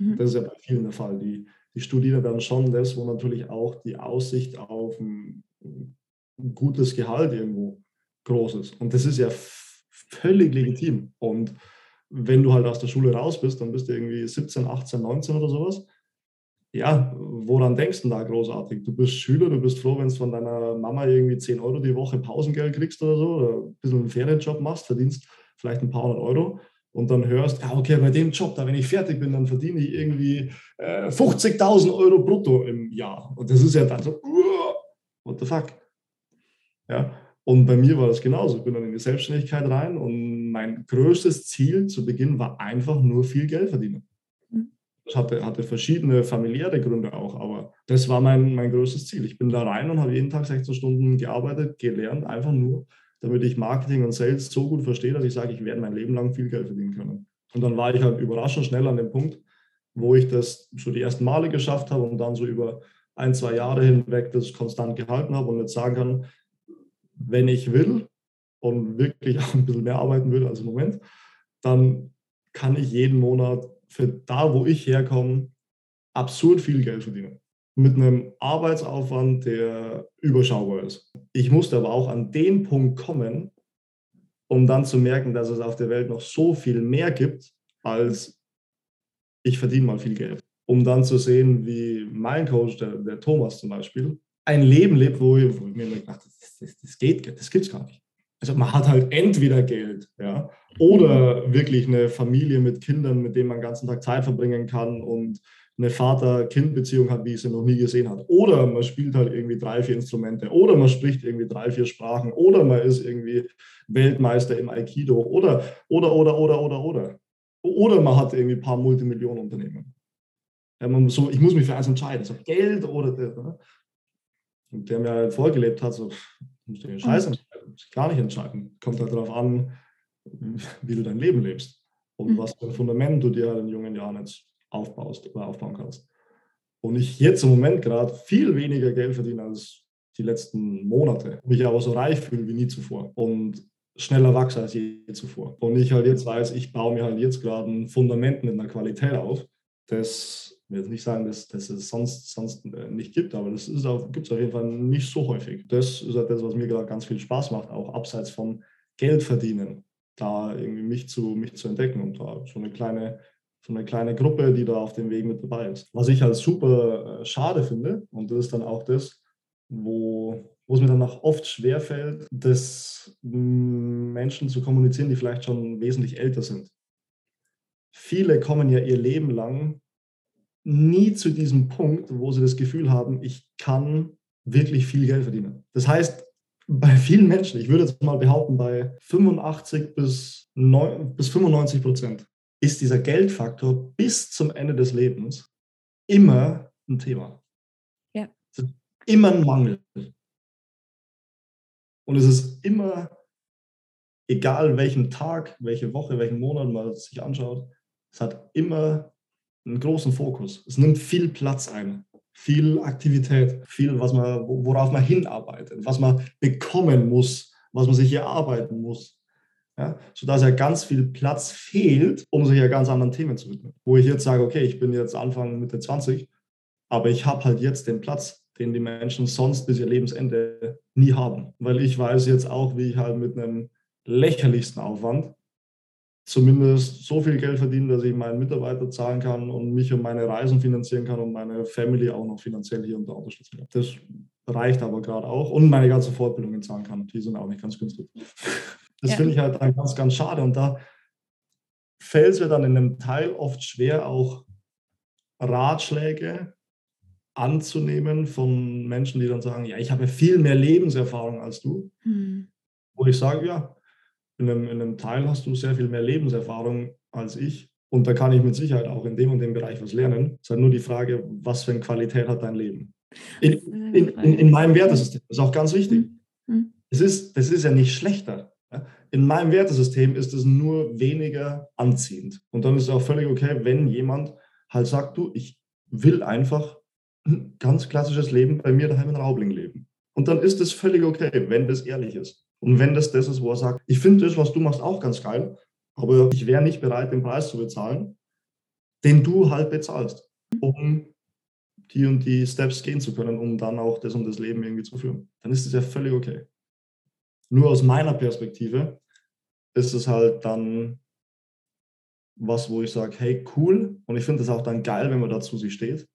Mhm. Das ist ja bei vielen der Fall. Die, die studieren dann schon das, wo natürlich auch die Aussicht auf ein, ein gutes Gehalt irgendwo groß ist. Und das ist ja völlig legitim. Und wenn du halt aus der Schule raus bist, dann bist du irgendwie 17, 18, 19 oder sowas ja, woran denkst du da großartig? Du bist Schüler, du bist froh, wenn du von deiner Mama irgendwie 10 Euro die Woche Pausengeld kriegst oder so, oder ein bisschen einen Ferienjob machst, verdienst vielleicht ein paar hundert Euro und dann hörst, ja, okay, bei dem Job, da wenn ich fertig bin, dann verdiene ich irgendwie äh, 50.000 Euro brutto im Jahr. Und das ist ja dann so, what the fuck? Ja, Und bei mir war das genauso. Ich bin dann in die Selbstständigkeit rein und mein größtes Ziel zu Beginn war einfach nur viel Geld verdienen. Mhm. Das hatte, hatte verschiedene familiäre Gründe auch, aber das war mein, mein größtes Ziel. Ich bin da rein und habe jeden Tag 16 Stunden gearbeitet, gelernt, einfach nur, damit ich Marketing und Sales so gut verstehe, dass ich sage, ich werde mein Leben lang viel Geld verdienen können. Und dann war ich halt überraschend schnell an dem Punkt, wo ich das so die ersten Male geschafft habe und dann so über ein, zwei Jahre hinweg das konstant gehalten habe und jetzt sagen kann, wenn ich will und wirklich [LAUGHS] auch ein bisschen mehr arbeiten will als im Moment, dann kann ich jeden Monat für da, wo ich herkomme, absurd viel Geld verdienen. Mit einem Arbeitsaufwand, der überschaubar ist. Ich musste aber auch an den Punkt kommen, um dann zu merken, dass es auf der Welt noch so viel mehr gibt, als ich verdiene mal viel Geld. Um dann zu sehen, wie mein Coach, der, der Thomas zum Beispiel, ein Leben lebt, wo ich, wo ich mir gedacht das, das, das geht, das gibt es gar nicht. Also man hat halt entweder Geld, ja, oder wirklich eine Familie mit Kindern, mit denen man den ganzen Tag Zeit verbringen kann und eine Vater-Kind-Beziehung hat, wie ich sie noch nie gesehen hat. Oder man spielt halt irgendwie drei, vier Instrumente. Oder man spricht irgendwie drei, vier Sprachen. Oder man ist irgendwie Weltmeister im Aikido. Oder, oder, oder, oder, oder, oder. Oder man hat irgendwie ein paar Multimillionenunternehmen. Ja, man so, ich muss mich für eins entscheiden. So Geld oder das. Ne? Und der mir halt vorgelebt hat, so, musst du den Scheiß mhm. entscheiden, gar nicht entscheiden. Kommt halt darauf an, wie du dein Leben lebst und mhm. was für ein Fundament du dir halt in jungen Jahren jetzt aufbaust oder aufbauen kannst. Und ich jetzt im Moment gerade viel weniger Geld verdiene als die letzten Monate, mich aber so reich fühle wie nie zuvor und schneller wachse als je zuvor. Und ich halt jetzt weiß, ich baue mir halt jetzt gerade ein Fundament mit einer Qualität auf, das ich will jetzt nicht sagen, dass, dass es sonst, sonst äh, nicht gibt, aber das gibt es auf jeden Fall nicht so häufig. Das ist halt das, was mir gerade ganz viel Spaß macht, auch abseits vom Geld verdienen, da irgendwie mich zu, mich zu entdecken und da so eine kleine so eine kleine Gruppe, die da auf dem Weg mit dabei ist. Was ich halt super äh, schade finde, und das ist dann auch das, wo, wo es mir dann auch oft schwerfällt, das Menschen zu kommunizieren, die vielleicht schon wesentlich älter sind. Viele kommen ja ihr Leben lang nie zu diesem Punkt, wo sie das Gefühl haben, ich kann wirklich viel Geld verdienen. Das heißt, bei vielen Menschen, ich würde jetzt mal behaupten, bei 85 bis, 9, bis 95 Prozent ist dieser Geldfaktor bis zum Ende des Lebens immer ein Thema. Ja. immer ein Mangel. Und es ist immer, egal welchen Tag, welche Woche, welchen Monat man sich anschaut, es hat immer einen großen Fokus. Es nimmt viel Platz ein, viel Aktivität, viel, was man, worauf man hinarbeitet, was man bekommen muss, was man sich erarbeiten muss ja, sodass ja ganz viel Platz fehlt, um sich ja ganz anderen Themen zu widmen. Wo ich jetzt sage, okay, ich bin jetzt Anfang Mitte 20, aber ich habe halt jetzt den Platz, den die Menschen sonst bis ihr Lebensende nie haben. Weil ich weiß jetzt auch, wie ich halt mit einem lächerlichsten Aufwand zumindest so viel Geld verdiene, dass ich meinen Mitarbeiter zahlen kann und mich und meine Reisen finanzieren kann und meine Family auch noch finanziell hier und da unterstützen kann. Das reicht aber gerade auch und meine ganze Fortbildungen zahlen kann. Die sind auch nicht ganz günstig. Das ja. finde ich halt dann ganz, ganz schade. Und da fällt es mir dann in einem Teil oft schwer, auch Ratschläge anzunehmen von Menschen, die dann sagen, ja, ich habe viel mehr Lebenserfahrung als du. Mhm. Wo ich sage, ja, in einem, in einem Teil hast du sehr viel mehr Lebenserfahrung als ich. Und da kann ich mit Sicherheit auch in dem und dem Bereich was lernen. Es ist halt nur die Frage, was für eine Qualität hat dein Leben? In, in, in, in meinem Wertesystem. Das ist auch ganz wichtig. Mhm. Es, ist, es ist ja nicht schlechter. In meinem Wertesystem ist es nur weniger anziehend. Und dann ist es auch völlig okay, wenn jemand halt sagt, du, ich will einfach ein ganz klassisches Leben bei mir daheim in Raubling leben. Und dann ist es völlig okay, wenn das ehrlich ist. Und wenn das das ist, wo er sagt, ich finde das, was du machst, auch ganz geil, aber ich wäre nicht bereit, den Preis zu bezahlen, den du halt bezahlst, um die und die Steps gehen zu können, um dann auch das und das Leben irgendwie zu führen. Dann ist es ja völlig okay. Nur aus meiner Perspektive ist es halt dann was, wo ich sage, hey, cool. Und ich finde es auch dann geil, wenn man dazu sich steht.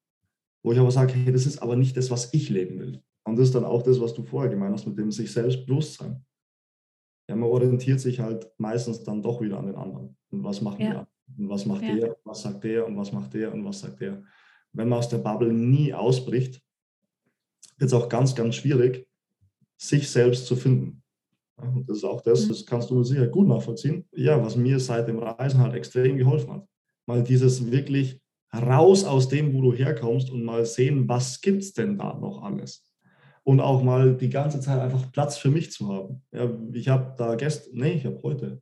Wo ich aber sage, hey, das ist aber nicht das, was ich leben will. Und das ist dann auch das, was du vorher gemeint hast, mit dem sich selbst Bewusstsein. Ja, man orientiert sich halt meistens dann doch wieder an den anderen. Und was machen ja. die Und was macht ja. der? Was sagt der? Und was macht der? Und was sagt der? Wenn man aus der Bubble nie ausbricht, wird es auch ganz, ganz schwierig, sich selbst zu finden. Und das ist auch das, das kannst du Sicherheit gut nachvollziehen. Ja, was mir seit dem Reisen halt extrem geholfen hat. Mal dieses wirklich raus aus dem, wo du herkommst und mal sehen, was gibt es denn da noch alles. Und auch mal die ganze Zeit einfach Platz für mich zu haben. Ja, ich habe da gestern, nee, ich habe heute,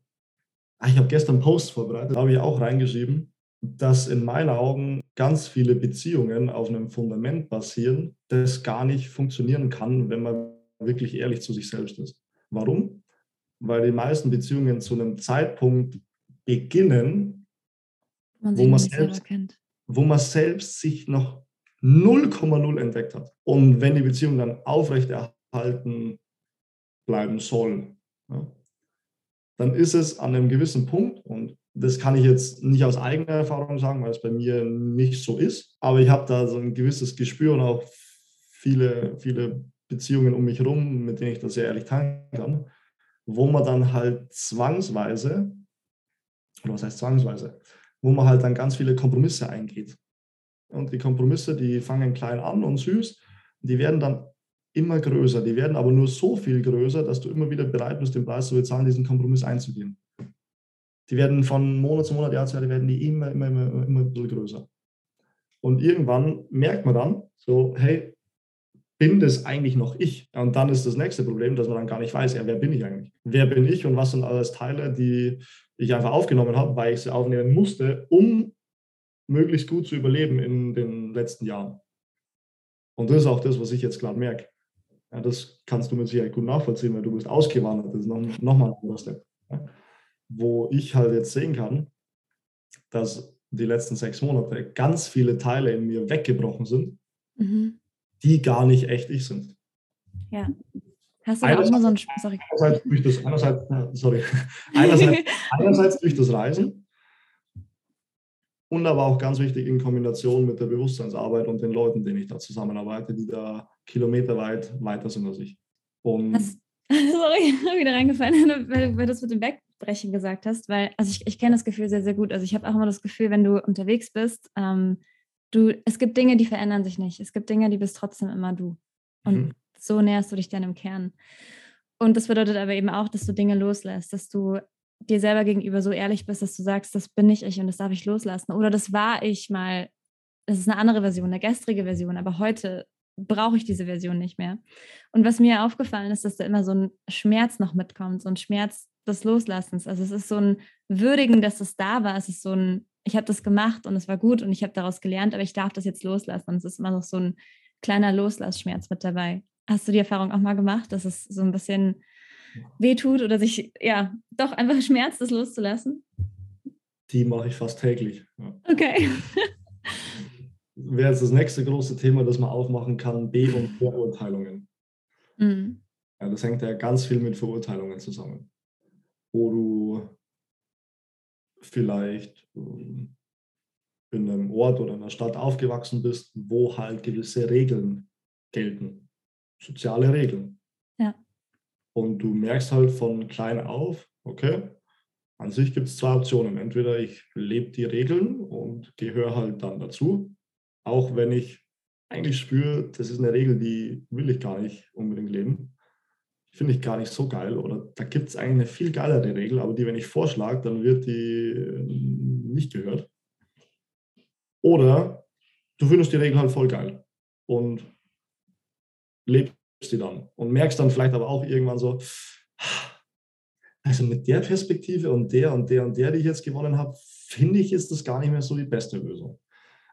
ah, ich habe gestern Post vorbereitet, da habe ich auch reingeschrieben, dass in meinen Augen ganz viele Beziehungen auf einem Fundament basieren, das gar nicht funktionieren kann, wenn man wirklich ehrlich zu sich selbst ist. Warum? Weil die meisten Beziehungen zu einem Zeitpunkt beginnen, man wo, man selbst, wo man selbst sich noch 0,0 entdeckt hat. Und wenn die Beziehung dann aufrechterhalten bleiben soll, ja, dann ist es an einem gewissen Punkt, und das kann ich jetzt nicht aus eigener Erfahrung sagen, weil es bei mir nicht so ist, aber ich habe da so ein gewisses Gespür und auch viele, viele Beziehungen um mich herum, mit denen ich das sehr ehrlich teilen kann, wo man dann halt zwangsweise, oder was heißt zwangsweise, wo man halt dann ganz viele Kompromisse eingeht. Und die Kompromisse, die fangen klein an und süß, die werden dann immer größer. Die werden aber nur so viel größer, dass du immer wieder bereit bist, den Preis zu bezahlen, diesen Kompromiss einzugehen. Die werden von Monat zu Monat, Jahr zu Jahr, werden die immer, immer, immer, immer ein bisschen größer. Und irgendwann merkt man dann so, hey, bin das eigentlich noch ich? Und dann ist das nächste Problem, dass man dann gar nicht weiß, ja, wer bin ich eigentlich? Wer bin ich und was sind alles Teile, die ich einfach aufgenommen habe, weil ich sie aufnehmen musste, um möglichst gut zu überleben in den letzten Jahren. Und das ist auch das, was ich jetzt gerade merke. Ja, das kannst du mit Sicherheit gut nachvollziehen, weil du bist ausgewandert. Das ist nochmal noch ein anderer Step. Ja, wo ich halt jetzt sehen kann, dass die letzten sechs Monate ganz viele Teile in mir weggebrochen sind, mhm die gar nicht echt ich sind. Ja. Hast du einerseits, auch mal so ein sorry. Einerseits durch das, einerseits, sorry, [LAUGHS] einerseits, einerseits durch das Reisen und aber auch ganz wichtig in Kombination mit der Bewusstseinsarbeit und den Leuten, denen ich da zusammenarbeite, die da kilometerweit weiter sind als ich. Und hast, [LAUGHS] sorry, [LAUGHS] wieder reingefallen, weil, weil du das mit dem Wegbrechen gesagt hast, weil, also ich, ich kenne das Gefühl sehr, sehr gut. Also ich habe auch immer das Gefühl, wenn du unterwegs bist, ähm, du, es gibt Dinge, die verändern sich nicht. Es gibt Dinge, die bist trotzdem immer du. Und mhm. so näherst du dich dann im Kern. Und das bedeutet aber eben auch, dass du Dinge loslässt, dass du dir selber gegenüber so ehrlich bist, dass du sagst, das bin nicht ich und das darf ich loslassen. Oder das war ich mal. Das ist eine andere Version, eine gestrige Version, aber heute brauche ich diese Version nicht mehr. Und was mir aufgefallen ist, dass da immer so ein Schmerz noch mitkommt, so ein Schmerz des Loslassens. Also es ist so ein Würdigen, dass es da war. Es ist so ein ich habe das gemacht und es war gut und ich habe daraus gelernt, aber ich darf das jetzt loslassen. Und es ist immer noch so ein kleiner Loslassschmerz mit dabei. Hast du die Erfahrung auch mal gemacht, dass es so ein bisschen wehtut oder sich ja doch einfach [LAUGHS] schmerzt, das loszulassen? Die mache ich fast täglich. Ja. Okay. [LAUGHS] Wäre jetzt das nächste große Thema, das man aufmachen kann, B- und Verurteilungen. Mhm. Ja, das hängt ja ganz viel mit Verurteilungen zusammen. Wo du vielleicht ähm, in einem Ort oder einer Stadt aufgewachsen bist, wo halt gewisse Regeln gelten, soziale Regeln. Ja. Und du merkst halt von klein auf, okay, an sich gibt es zwei Optionen. Entweder ich lebe die Regeln und gehöre halt dann dazu, auch wenn ich eigentlich spüre, das ist eine Regel, die will ich gar nicht unbedingt leben finde ich gar nicht so geil. Oder da gibt es eigentlich eine viel geilere Regel, aber die, wenn ich vorschlage, dann wird die äh, nicht gehört. Oder du findest die Regel halt voll geil und lebst die dann und merkst dann vielleicht aber auch irgendwann so, also mit der Perspektive und der und der und der, die ich jetzt gewonnen habe, finde ich, ist das gar nicht mehr so die beste Lösung.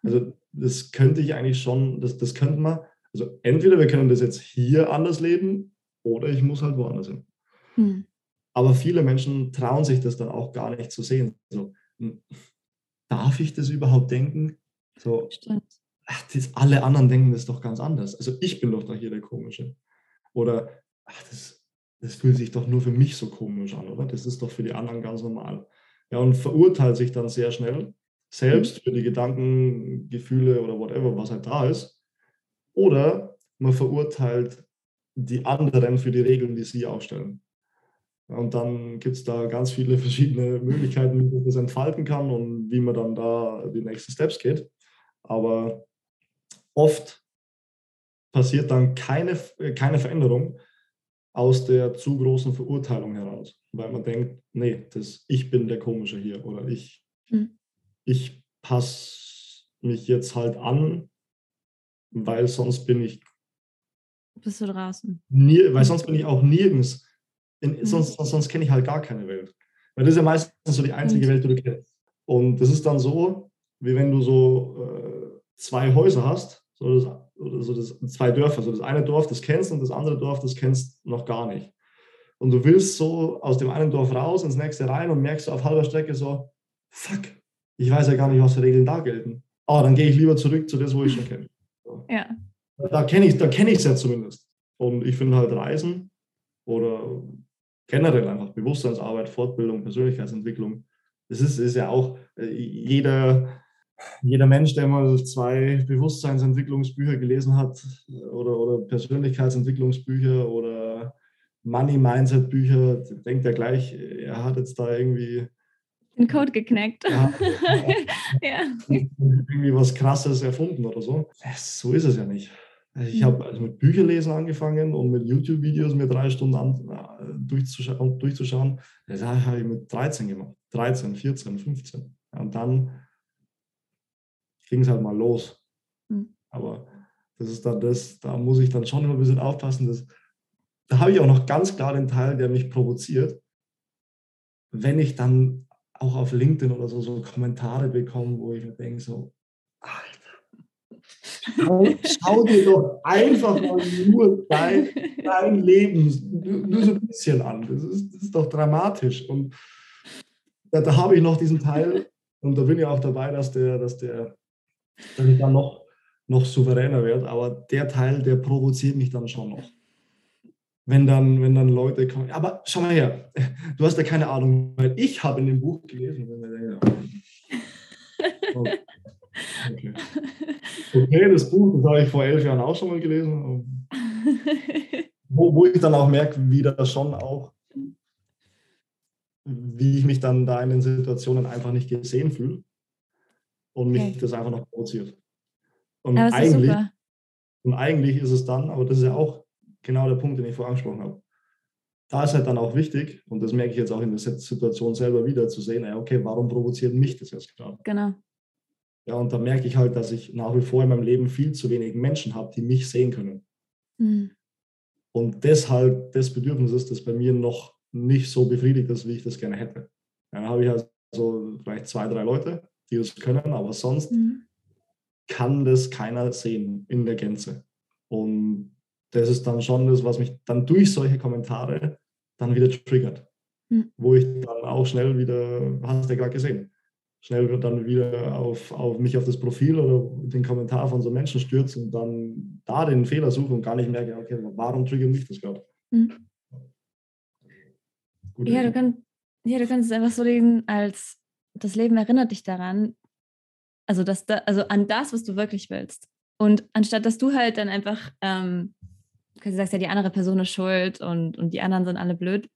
Also das könnte ich eigentlich schon, das, das könnte man, also entweder wir können das jetzt hier anders leben oder ich muss halt woanders hin. Hm. Aber viele Menschen trauen sich das dann auch gar nicht zu sehen. So, hm, darf ich das überhaupt denken? So, ach, das, alle anderen denken das doch ganz anders. Also ich bin doch da hier der Komische. Oder ach, das, das fühlt sich doch nur für mich so komisch an, oder? Das ist doch für die anderen ganz normal. Ja, und verurteilt sich dann sehr schnell, selbst hm. für die Gedanken, Gefühle oder whatever, was halt da ist. Oder man verurteilt die anderen für die Regeln, die sie aufstellen. Und dann gibt es da ganz viele verschiedene Möglichkeiten, wie man das entfalten kann und wie man dann da die nächsten Steps geht. Aber oft passiert dann keine, keine Veränderung, aus der zu großen Verurteilung heraus, weil man denkt, nee, das, ich bin der Komische hier oder ich, mhm. ich passe mich jetzt halt an, weil sonst bin ich. Bist du draußen? Nie, weil sonst bin ich auch nirgends. In, mhm. Sonst, sonst, sonst kenne ich halt gar keine Welt. Weil das ist ja meistens so die einzige mhm. Welt, die du kennst. Und das ist dann so, wie wenn du so äh, zwei Häuser hast, so das, oder so das, zwei Dörfer. So das eine Dorf, das kennst und das andere Dorf, das kennst noch gar nicht. Und du willst so aus dem einen Dorf raus ins nächste rein und merkst so auf halber Strecke so, fuck, ich weiß ja gar nicht, was für Regeln da gelten. Aber ah, dann gehe ich lieber zurück zu das, wo ich schon kenne. Ja. Da kenne ich es kenn ja zumindest. Und ich finde halt Reisen oder generell einfach Bewusstseinsarbeit, Fortbildung, Persönlichkeitsentwicklung, das ist, ist ja auch äh, jeder, jeder Mensch, der mal zwei Bewusstseinsentwicklungsbücher gelesen hat oder, oder Persönlichkeitsentwicklungsbücher oder Money-Mindset-Bücher, denkt ja gleich, er hat jetzt da irgendwie den Code geknackt. Ja, [LAUGHS] ja. Irgendwie was Krasses erfunden oder so. So ist es ja nicht. Ich habe also mit Bücherlesen angefangen und mit YouTube-Videos mir drei Stunden an, äh, durchzuschauen. durchzuschauen. Das habe ich mit 13 gemacht. 13, 14, 15. Und dann ging es halt mal los. Mhm. Aber das ist dann das, da muss ich dann schon immer ein bisschen aufpassen. Dass, da habe ich auch noch ganz klar den Teil, der mich provoziert. Wenn ich dann auch auf LinkedIn oder so, so Kommentare bekomme, wo ich mir denke, so, schau, dir doch einfach mal nur dein, dein Leben nur so ein bisschen an. Das ist, das ist doch dramatisch. Und da, da habe ich noch diesen Teil und da bin ich auch dabei, dass der, dass der, dass ich dann noch, noch souveräner werde. Aber der Teil, der provoziert mich dann schon noch. Wenn dann, wenn dann Leute kommen, aber schau mal her, du hast ja keine Ahnung, weil ich habe in dem Buch gelesen. [LAUGHS] Okay. Okay. [LAUGHS] okay, das Buch, das habe ich vor elf Jahren auch schon mal gelesen. Wo, wo ich dann auch merke, wie das schon auch wie ich mich dann da in den Situationen einfach nicht gesehen fühle und mich okay. das einfach noch provoziert. Und, eigentlich, und eigentlich ist es dann, aber das ist ja auch genau der Punkt, den ich vorher angesprochen habe. Da ist halt dann auch wichtig, und das merke ich jetzt auch in der Situation selber wieder, zu sehen, okay, warum provoziert mich das jetzt gerade? Genau. Ja, und da merke ich halt, dass ich nach wie vor in meinem Leben viel zu wenig Menschen habe, die mich sehen können. Mhm. Und deshalb das Bedürfnis ist, das bei mir noch nicht so befriedigt ist, wie ich das gerne hätte. Dann habe ich also vielleicht zwei, drei Leute, die das können, aber sonst mhm. kann das keiner sehen in der Gänze. Und das ist dann schon das, was mich dann durch solche Kommentare dann wieder triggert. Mhm. Wo ich dann auch schnell wieder, hast du ja gerade gesehen, schnell dann wieder auf, auf mich auf das Profil oder den Kommentar von so Menschen stürze und dann da den Fehler suche und gar nicht merke, okay, warum triggert mich das gerade? Mhm. Ja, du kannst, ja, du kannst es einfach so lesen, als das Leben erinnert dich daran, also, dass da, also an das, was du wirklich willst. Und anstatt dass du halt dann einfach, ähm, du sagst ja, die andere Person ist schuld und, und die anderen sind alle blöd,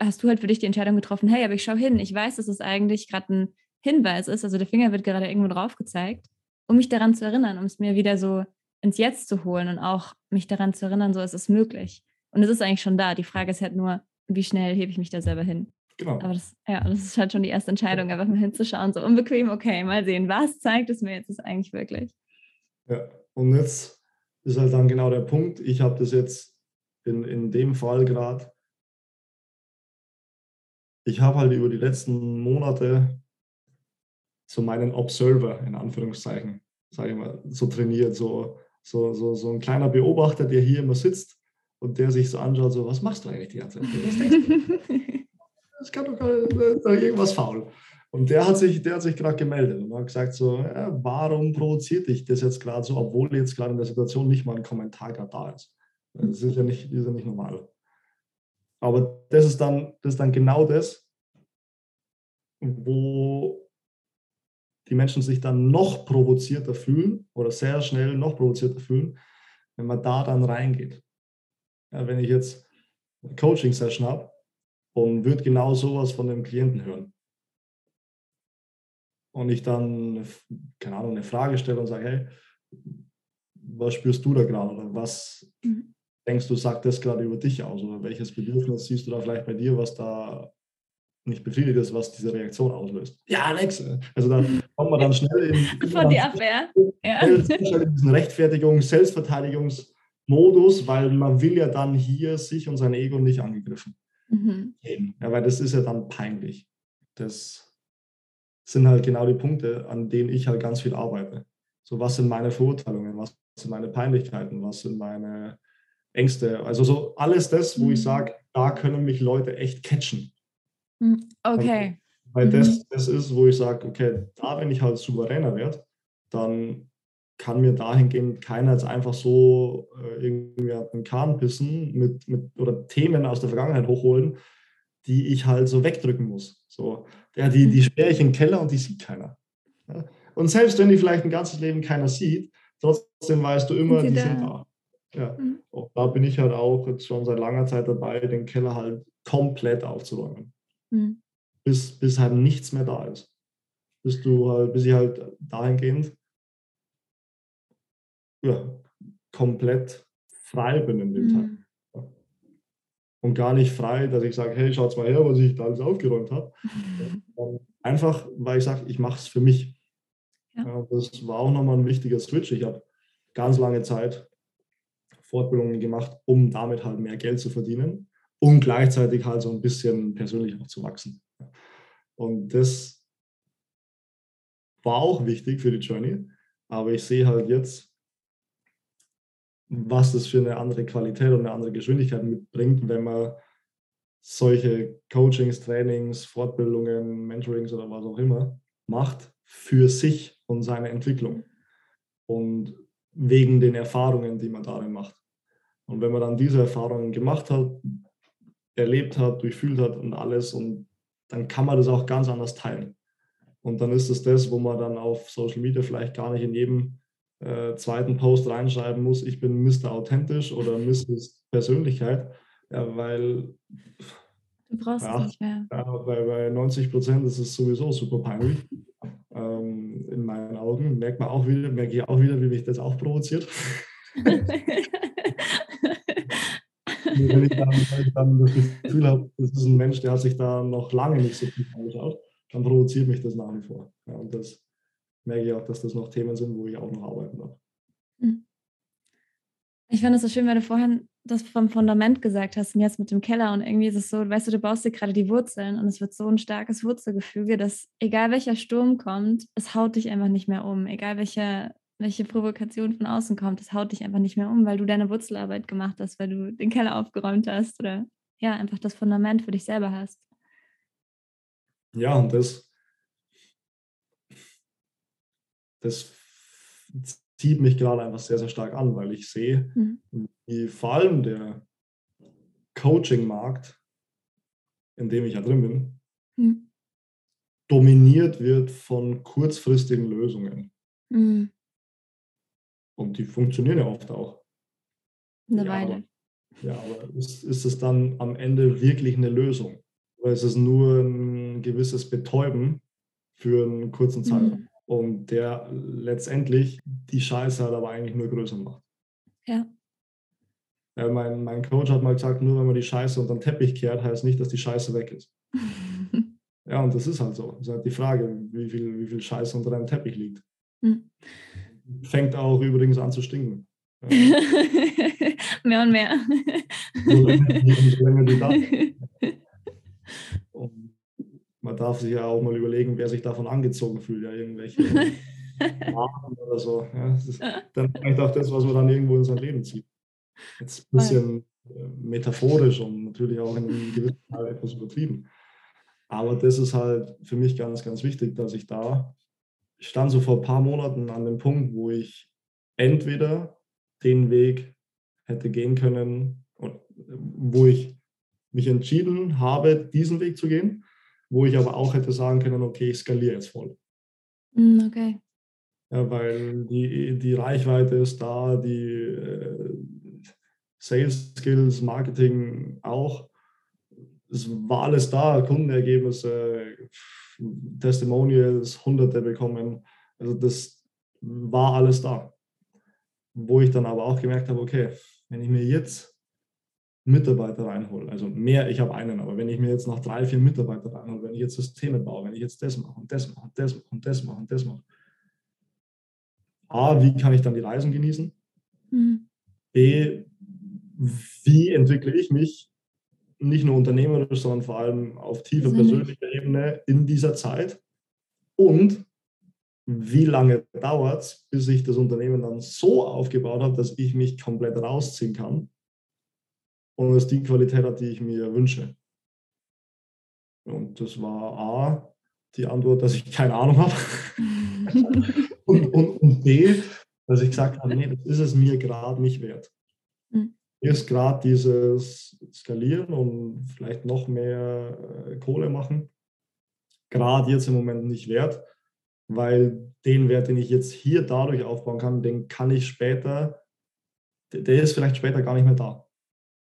hast du halt für dich die Entscheidung getroffen, hey, aber ich schaue hin, ich weiß, dass es eigentlich gerade ein Hinweis ist, also der Finger wird gerade irgendwo drauf gezeigt, um mich daran zu erinnern, um es mir wieder so ins Jetzt zu holen und auch mich daran zu erinnern, so es ist möglich. Und es ist eigentlich schon da. Die Frage ist halt nur, wie schnell hebe ich mich da selber hin. Genau. Aber das, ja, das ist halt schon die erste Entscheidung, einfach mal hinzuschauen, so unbequem, okay, mal sehen, was zeigt es mir jetzt eigentlich wirklich. Ja, und jetzt ist halt dann genau der Punkt, ich habe das jetzt in, in dem Fall gerade, ich habe halt über die letzten Monate so meinen Observer, in Anführungszeichen, sage ich mal, so trainiert, so, so, so, so ein kleiner Beobachter, der hier immer sitzt und der sich so anschaut, so, was machst du eigentlich die ganze Zeit? Was denkst du? [LAUGHS] Das kann doch da irgendwas faul. Und der hat sich, der hat sich gerade gemeldet und hat gesagt so, ja, warum provoziert dich das jetzt gerade so, obwohl jetzt gerade in der Situation nicht mal ein Kommentar gerade da ist. Das ist ja nicht, ist ja nicht normal. Aber das ist dann, das ist dann genau das, wo die Menschen sich dann noch provozierter fühlen oder sehr schnell noch provozierter fühlen, wenn man da dann reingeht. Ja, wenn ich jetzt eine Coaching-Session habe und würde genau sowas von dem Klienten hören und ich dann, keine Ahnung, eine Frage stelle und sage, hey, was spürst du da gerade oder was mhm. denkst du, sagt das gerade über dich aus? Oder welches Bedürfnis siehst du da vielleicht bei dir, was da nicht befriedigt ist, was diese Reaktion auslöst? Ja, Alex. Also da kommt man dann [LAUGHS] schnell in, Von die Abwehr. Ja. in diesen Rechtfertigungs-, Selbstverteidigungsmodus, weil man will ja dann hier sich und sein Ego nicht angegriffen. Mhm. Ja, weil das ist ja dann peinlich. Das sind halt genau die Punkte, an denen ich halt ganz viel arbeite. So, was sind meine Verurteilungen, was sind meine Peinlichkeiten, was sind meine Ängste. Also so alles das, wo mhm. ich sage, da können mich Leute echt catchen. Mhm. Okay. Weil mhm. das, das ist, wo ich sage, okay, da wenn ich halt souveräner werde, dann kann mir dahingehend keiner jetzt einfach so äh, irgendwie an den Kahn pissen mit, mit, oder Themen aus der Vergangenheit hochholen, die ich halt so wegdrücken muss. So, ja, die, die mhm. sperre ich in den Keller und die sieht keiner. Ja? Und selbst wenn die vielleicht ein ganzes Leben keiner sieht, trotzdem weißt du immer, die sind da. Ja. Mhm. Und da bin ich halt auch jetzt schon seit langer Zeit dabei, den Keller halt komplett aufzuräumen. Mhm. Bis, bis halt nichts mehr da ist. Bis du halt, bis ich halt dahingehend ja, komplett frei bin in dem mhm. Tag. Und gar nicht frei, dass ich sage, hey, schaut mal her, was ich da alles aufgeräumt habe. [LAUGHS] Einfach, weil ich sage, ich mache es für mich. Ja. das war auch nochmal ein wichtiger Switch. Ich habe ganz lange Zeit Fortbildungen gemacht, um damit halt mehr Geld zu verdienen und gleichzeitig halt so ein bisschen persönlich auch zu wachsen. Und das war auch wichtig für die Journey, aber ich sehe halt jetzt, was das für eine andere Qualität und eine andere Geschwindigkeit mitbringt, wenn man solche Coachings, Trainings, Fortbildungen, Mentorings oder was auch immer macht für sich und seine Entwicklung. Und wegen den Erfahrungen, die man darin macht. Und wenn man dann diese Erfahrungen gemacht hat, erlebt hat, durchfühlt hat und alles, und dann kann man das auch ganz anders teilen. Und dann ist es das, wo man dann auf Social Media vielleicht gar nicht in jedem äh, zweiten Post reinschreiben muss, ich bin Mr. Authentisch oder Mrs. Persönlichkeit, ja, weil du brauchst ja, es nicht mehr. Ja, bei, bei 90 Prozent ist es sowieso super peinlich. Ähm, in meinen Augen merkt man auch wieder, merke ich auch wieder, wie mich das auch provoziert. [LAUGHS] [LAUGHS] wenn ich dann, dann, das Gefühl habe, das ist ein Mensch, der hat sich da noch lange nicht so tief angeschaut, dann provoziert mich das nach wie vor. Ja, und das merke ich auch, dass das noch Themen sind, wo ich auch noch arbeiten darf. Hm. Ich fand es so schön, weil du vorhin das vom Fundament gesagt hast und jetzt mit dem Keller und irgendwie ist es so, weißt du, du baust dir gerade die Wurzeln und es wird so ein starkes Wurzelgefüge, dass egal welcher Sturm kommt, es haut dich einfach nicht mehr um. Egal welche, welche Provokation von außen kommt, es haut dich einfach nicht mehr um, weil du deine Wurzelarbeit gemacht hast, weil du den Keller aufgeräumt hast oder ja, einfach das Fundament für dich selber hast. Ja, und das, das zieht mich gerade einfach sehr, sehr stark an, weil ich sehe, mhm. wie vor allem der Coaching-Markt, in dem ich ja drin bin, mhm. dominiert wird von kurzfristigen Lösungen. Mhm. Und die funktionieren ja oft auch. Eine ja, Weile. Aber, ja, aber ist, ist es dann am Ende wirklich eine Lösung? Oder ist es nur ein gewisses Betäuben für einen kurzen Zeitraum? Mhm und der letztendlich die Scheiße halt aber eigentlich nur größer macht. Ja. ja mein, mein Coach hat mal gesagt, nur wenn man die Scheiße unter den Teppich kehrt, heißt nicht, dass die Scheiße weg ist. [LAUGHS] ja, und das ist halt so. Das ist halt die Frage, wie viel, wie viel Scheiße unter deinem Teppich liegt. Hm. Fängt auch übrigens an zu stinken. [LAUGHS] Mehr und mehr. So länger, die da. [LAUGHS] Und man darf sich ja auch mal überlegen, wer sich davon angezogen fühlt, ja, irgendwelche [LAUGHS] Marken oder so. Ja, ist dann vielleicht auch das, was man dann irgendwo in sein Leben zieht. Jetzt ein bisschen äh, metaphorisch und natürlich auch in einem gewissen Teil etwas übertrieben. Aber das ist halt für mich ganz, ganz wichtig, dass ich da, ich stand so vor ein paar Monaten an dem Punkt, wo ich entweder den Weg hätte gehen können, wo ich mich entschieden habe, diesen Weg zu gehen, wo ich aber auch hätte sagen können, okay, ich skaliere jetzt voll. Mm, okay. Ja, weil die, die Reichweite ist da, die äh, Sales Skills, Marketing auch. Es war alles da, Kundenergebnisse, Testimonials, Hunderte bekommen. Also das war alles da. Wo ich dann aber auch gemerkt habe, okay, wenn ich mir jetzt Mitarbeiter reinhole, also mehr, ich habe einen, aber wenn ich mir jetzt noch drei, vier Mitarbeiter reinhole, wenn ich jetzt Systeme baue, wenn ich jetzt das mache und das mache und das mache und das mache und das mache, A, wie kann ich dann die Reisen genießen? Mhm. B, wie entwickle ich mich nicht nur unternehmerisch, sondern vor allem auf tiefer persönlicher Ebene in dieser Zeit? Und wie lange dauert es, bis ich das Unternehmen dann so aufgebaut habe, dass ich mich komplett rausziehen kann und es die Qualität hat, die ich mir wünsche? Und das war A, die Antwort, dass ich keine Ahnung habe. [LAUGHS] und, und, und B, dass ich gesagt habe, nee, das ist es mir gerade nicht wert. Mhm. Ist gerade dieses Skalieren und vielleicht noch mehr äh, Kohle machen, gerade jetzt im Moment nicht wert, weil den Wert, den ich jetzt hier dadurch aufbauen kann, den kann ich später, der ist vielleicht später gar nicht mehr da,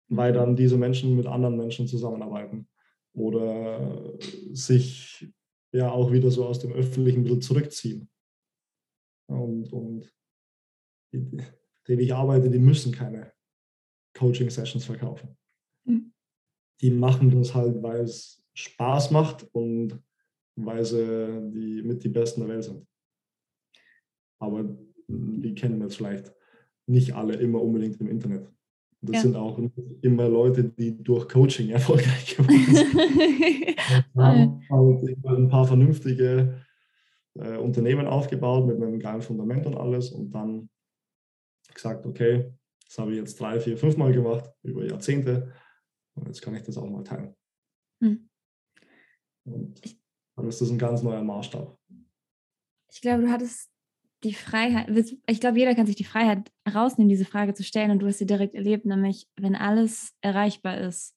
weil dann diese Menschen mit anderen Menschen zusammenarbeiten oder sich ja auch wieder so aus dem öffentlichen Bild zurückziehen. Und, und die, denen ich arbeite, die müssen keine Coaching-Sessions verkaufen. Mhm. Die machen das halt, weil es Spaß macht und weil sie die, mit die Besten der Welt sind. Aber die kennen das vielleicht nicht alle immer unbedingt im Internet. Das ja. sind auch immer Leute, die durch Coaching [LAUGHS] erfolgreich geworden sind. [LAUGHS] Wir haben halt ein paar vernünftige äh, Unternehmen aufgebaut mit einem geilen Fundament und alles und dann gesagt, okay, das habe ich jetzt drei, vier, fünf Mal gemacht, über Jahrzehnte und jetzt kann ich das auch mal teilen. Hm. Und dann ist das ein ganz neuer Maßstab. Ich glaube, du hattest die Freiheit, ich glaube, jeder kann sich die Freiheit rausnehmen, diese Frage zu stellen und du hast sie direkt erlebt, nämlich wenn alles erreichbar ist,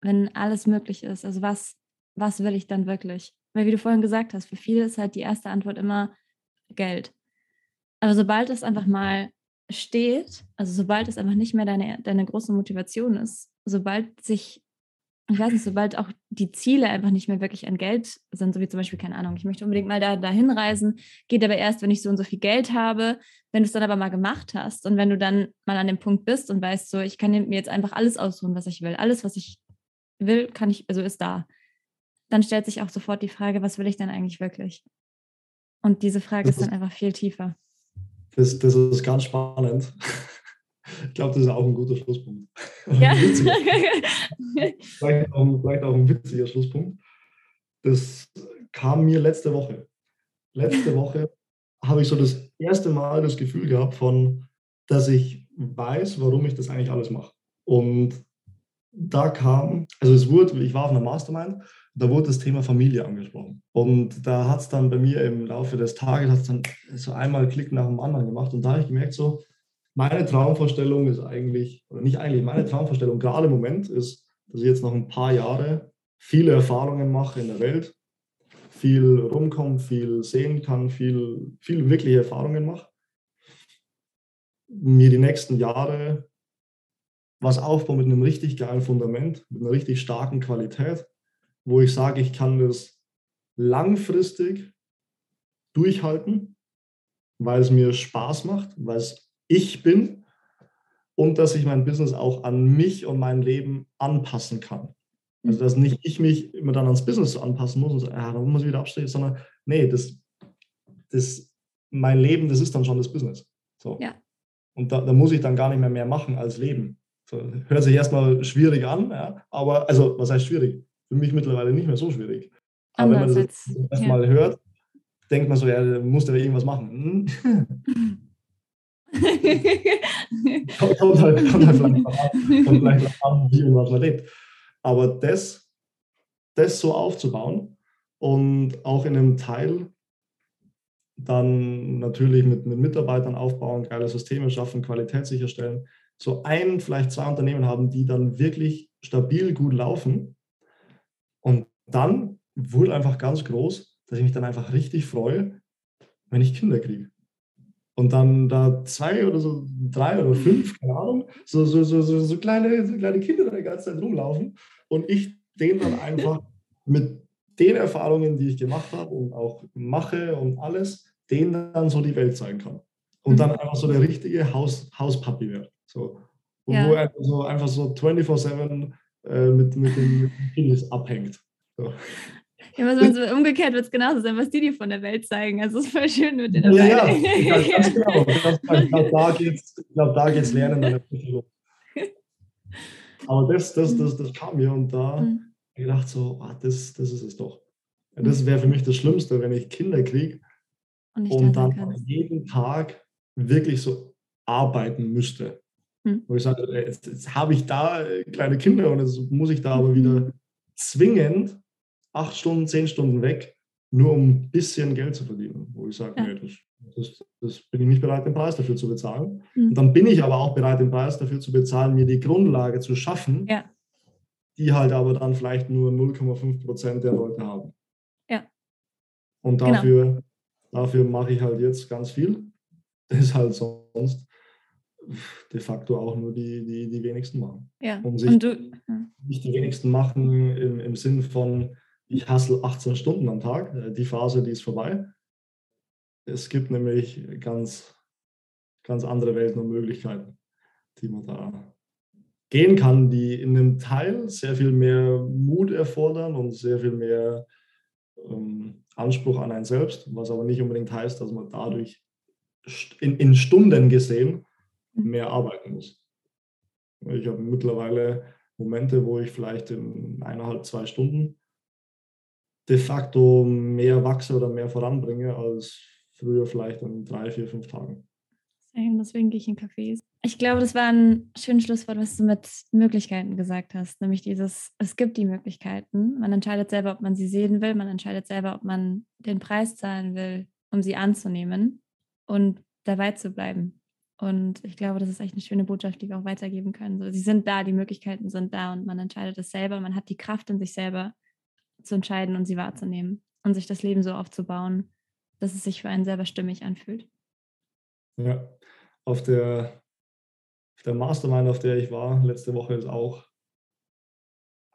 wenn alles möglich ist, also was, was will ich dann wirklich? Weil wie du vorhin gesagt hast, für viele ist halt die erste Antwort immer Geld. Aber sobald es einfach mal steht, also sobald es einfach nicht mehr deine, deine große Motivation ist, sobald sich ich weiß nicht, sobald auch die Ziele einfach nicht mehr wirklich an Geld sind, so wie zum Beispiel, keine Ahnung, ich möchte unbedingt mal da dahin reisen, geht aber erst, wenn ich so und so viel Geld habe. Wenn du es dann aber mal gemacht hast und wenn du dann mal an dem Punkt bist und weißt, so, ich kann mir jetzt einfach alles ausruhen, was ich will, alles, was ich will, kann ich, also ist da. Dann stellt sich auch sofort die Frage, was will ich denn eigentlich wirklich? Und diese Frage ist dann einfach viel tiefer. Das, das ist ganz spannend. [LAUGHS] Ich glaube, das ist auch ein guter Schlusspunkt. Ja. [LAUGHS] vielleicht, auch, vielleicht auch ein witziger Schlusspunkt. Das kam mir letzte Woche. Letzte [LAUGHS] Woche habe ich so das erste Mal das Gefühl gehabt von, dass ich weiß, warum ich das eigentlich alles mache. Und da kam, also es wurde, ich war auf einer Mastermind, da wurde das Thema Familie angesprochen. Und da hat es dann bei mir im Laufe des Tages hat's dann so einmal Klick nach dem anderen gemacht. Und da habe ich gemerkt, so, meine Traumvorstellung ist eigentlich, oder nicht eigentlich, meine Traumvorstellung gerade im Moment ist, dass ich jetzt noch ein paar Jahre viele Erfahrungen mache in der Welt, viel rumkomme, viel sehen kann, viel, viel wirkliche Erfahrungen mache, mir die nächsten Jahre was aufbaue mit einem richtig geilen Fundament, mit einer richtig starken Qualität, wo ich sage, ich kann das langfristig durchhalten, weil es mir Spaß macht, weil es ich bin und dass ich mein Business auch an mich und mein Leben anpassen kann. Also dass nicht ich mich immer dann ans Business anpassen muss und so, ja, dann muss ich wieder abstehen, sondern nee, das, das, mein Leben, das ist dann schon das Business. So. Ja. Und da, da, muss ich dann gar nicht mehr mehr machen als Leben. So, hört sich erstmal schwierig an, ja, aber also was heißt schwierig? Für mich mittlerweile nicht mehr so schwierig. Aber Anders wenn man das erstmal ja. hört, denkt man so, ja, muss der irgendwas machen. Hm. kommt, [LAUGHS] kommt, halt, kommt halt vielleicht an, kommt vielleicht an, wie und was man lebt. Aber das, das so aufzubauen und auch in einem Teil dann natürlich mit, mit Mitarbeitern aufbauen, geile Systeme schaffen, Qualität sicherstellen, so ein, vielleicht zwei Unternehmen haben, die dann wirklich stabil gut laufen. Und dann wurde einfach ganz groß, dass ich mich dann einfach richtig freue, wenn ich Kinder kriege und dann da zwei oder so, drei oder fünf, keine Ahnung, so, so, so, so, so kleine, so kleine Kinder da die ganze Zeit rumlaufen und ich denen dann einfach mit den Erfahrungen, die ich gemacht habe und auch mache und alles, denen dann so die Welt zeigen kann. Und dann mhm. einfach so der richtige Haus, Hauspapi wird. So. Und ja. wo er so, einfach so 24-7 äh, mit, mit dem Penis abhängt. So. Ja, was man so umgekehrt wird es genauso sein, was die dir von der Welt zeigen. Also es ist voll schön mit den Ja, ja, ganz, ganz [LAUGHS] genau. Ich glaube, da geht es glaub, Lernen. Aber das, das, das, das kam mir und da mhm. habe ich gedacht so, ah, das, das ist es doch. Das wäre für mich das Schlimmste, wenn ich Kinder kriege und, und dann jeden Tag wirklich so arbeiten müsste. Hm. Wo ich sage, jetzt, jetzt habe ich da äh, kleine Kinder und jetzt muss ich da aber wieder mhm. zwingend acht Stunden, zehn Stunden weg, nur um ein bisschen Geld zu verdienen. Wo ich sage, ja. nee, das, das, das, bin ich nicht bereit, den Preis dafür zu bezahlen. Mhm. Und dann bin ich aber auch bereit, den Preis dafür zu bezahlen, mir die Grundlage zu schaffen, ja. die halt aber dann vielleicht nur 0,5 Prozent der Leute haben. Ja. Und genau. dafür, genau. dafür mache ich halt jetzt ganz viel. Das ist halt sonst de facto auch nur die, die, die wenigsten machen. Ja. Und, sich Und du, nicht die wenigsten machen im, im Sinn von, ich hassle 18 Stunden am Tag. Äh, die Phase, die ist vorbei. Es gibt nämlich ganz, ganz andere Welten und Möglichkeiten, die man da gehen kann, die in einem Teil sehr viel mehr Mut erfordern und sehr viel mehr ähm, Anspruch an einen selbst, was aber nicht unbedingt heißt, dass man dadurch in, in Stunden gesehen. Mehr arbeiten muss. Ich habe mittlerweile Momente, wo ich vielleicht in eineinhalb, zwei Stunden de facto mehr wachse oder mehr voranbringe als früher vielleicht in drei, vier, fünf Tagen. Deswegen gehe ich in Cafés. Ich glaube, das war ein schönes Schlusswort, was du mit Möglichkeiten gesagt hast. Nämlich dieses, es gibt die Möglichkeiten. Man entscheidet selber, ob man sie sehen will. Man entscheidet selber, ob man den Preis zahlen will, um sie anzunehmen und dabei zu bleiben. Und ich glaube, das ist echt eine schöne Botschaft, die wir auch weitergeben können. So, sie sind da, die Möglichkeiten sind da und man entscheidet es selber. Man hat die Kraft in sich selber, zu entscheiden und sie wahrzunehmen und sich das Leben so aufzubauen, dass es sich für einen selber stimmig anfühlt. Ja, auf der, auf der Mastermind, auf der ich war, letzte Woche ist auch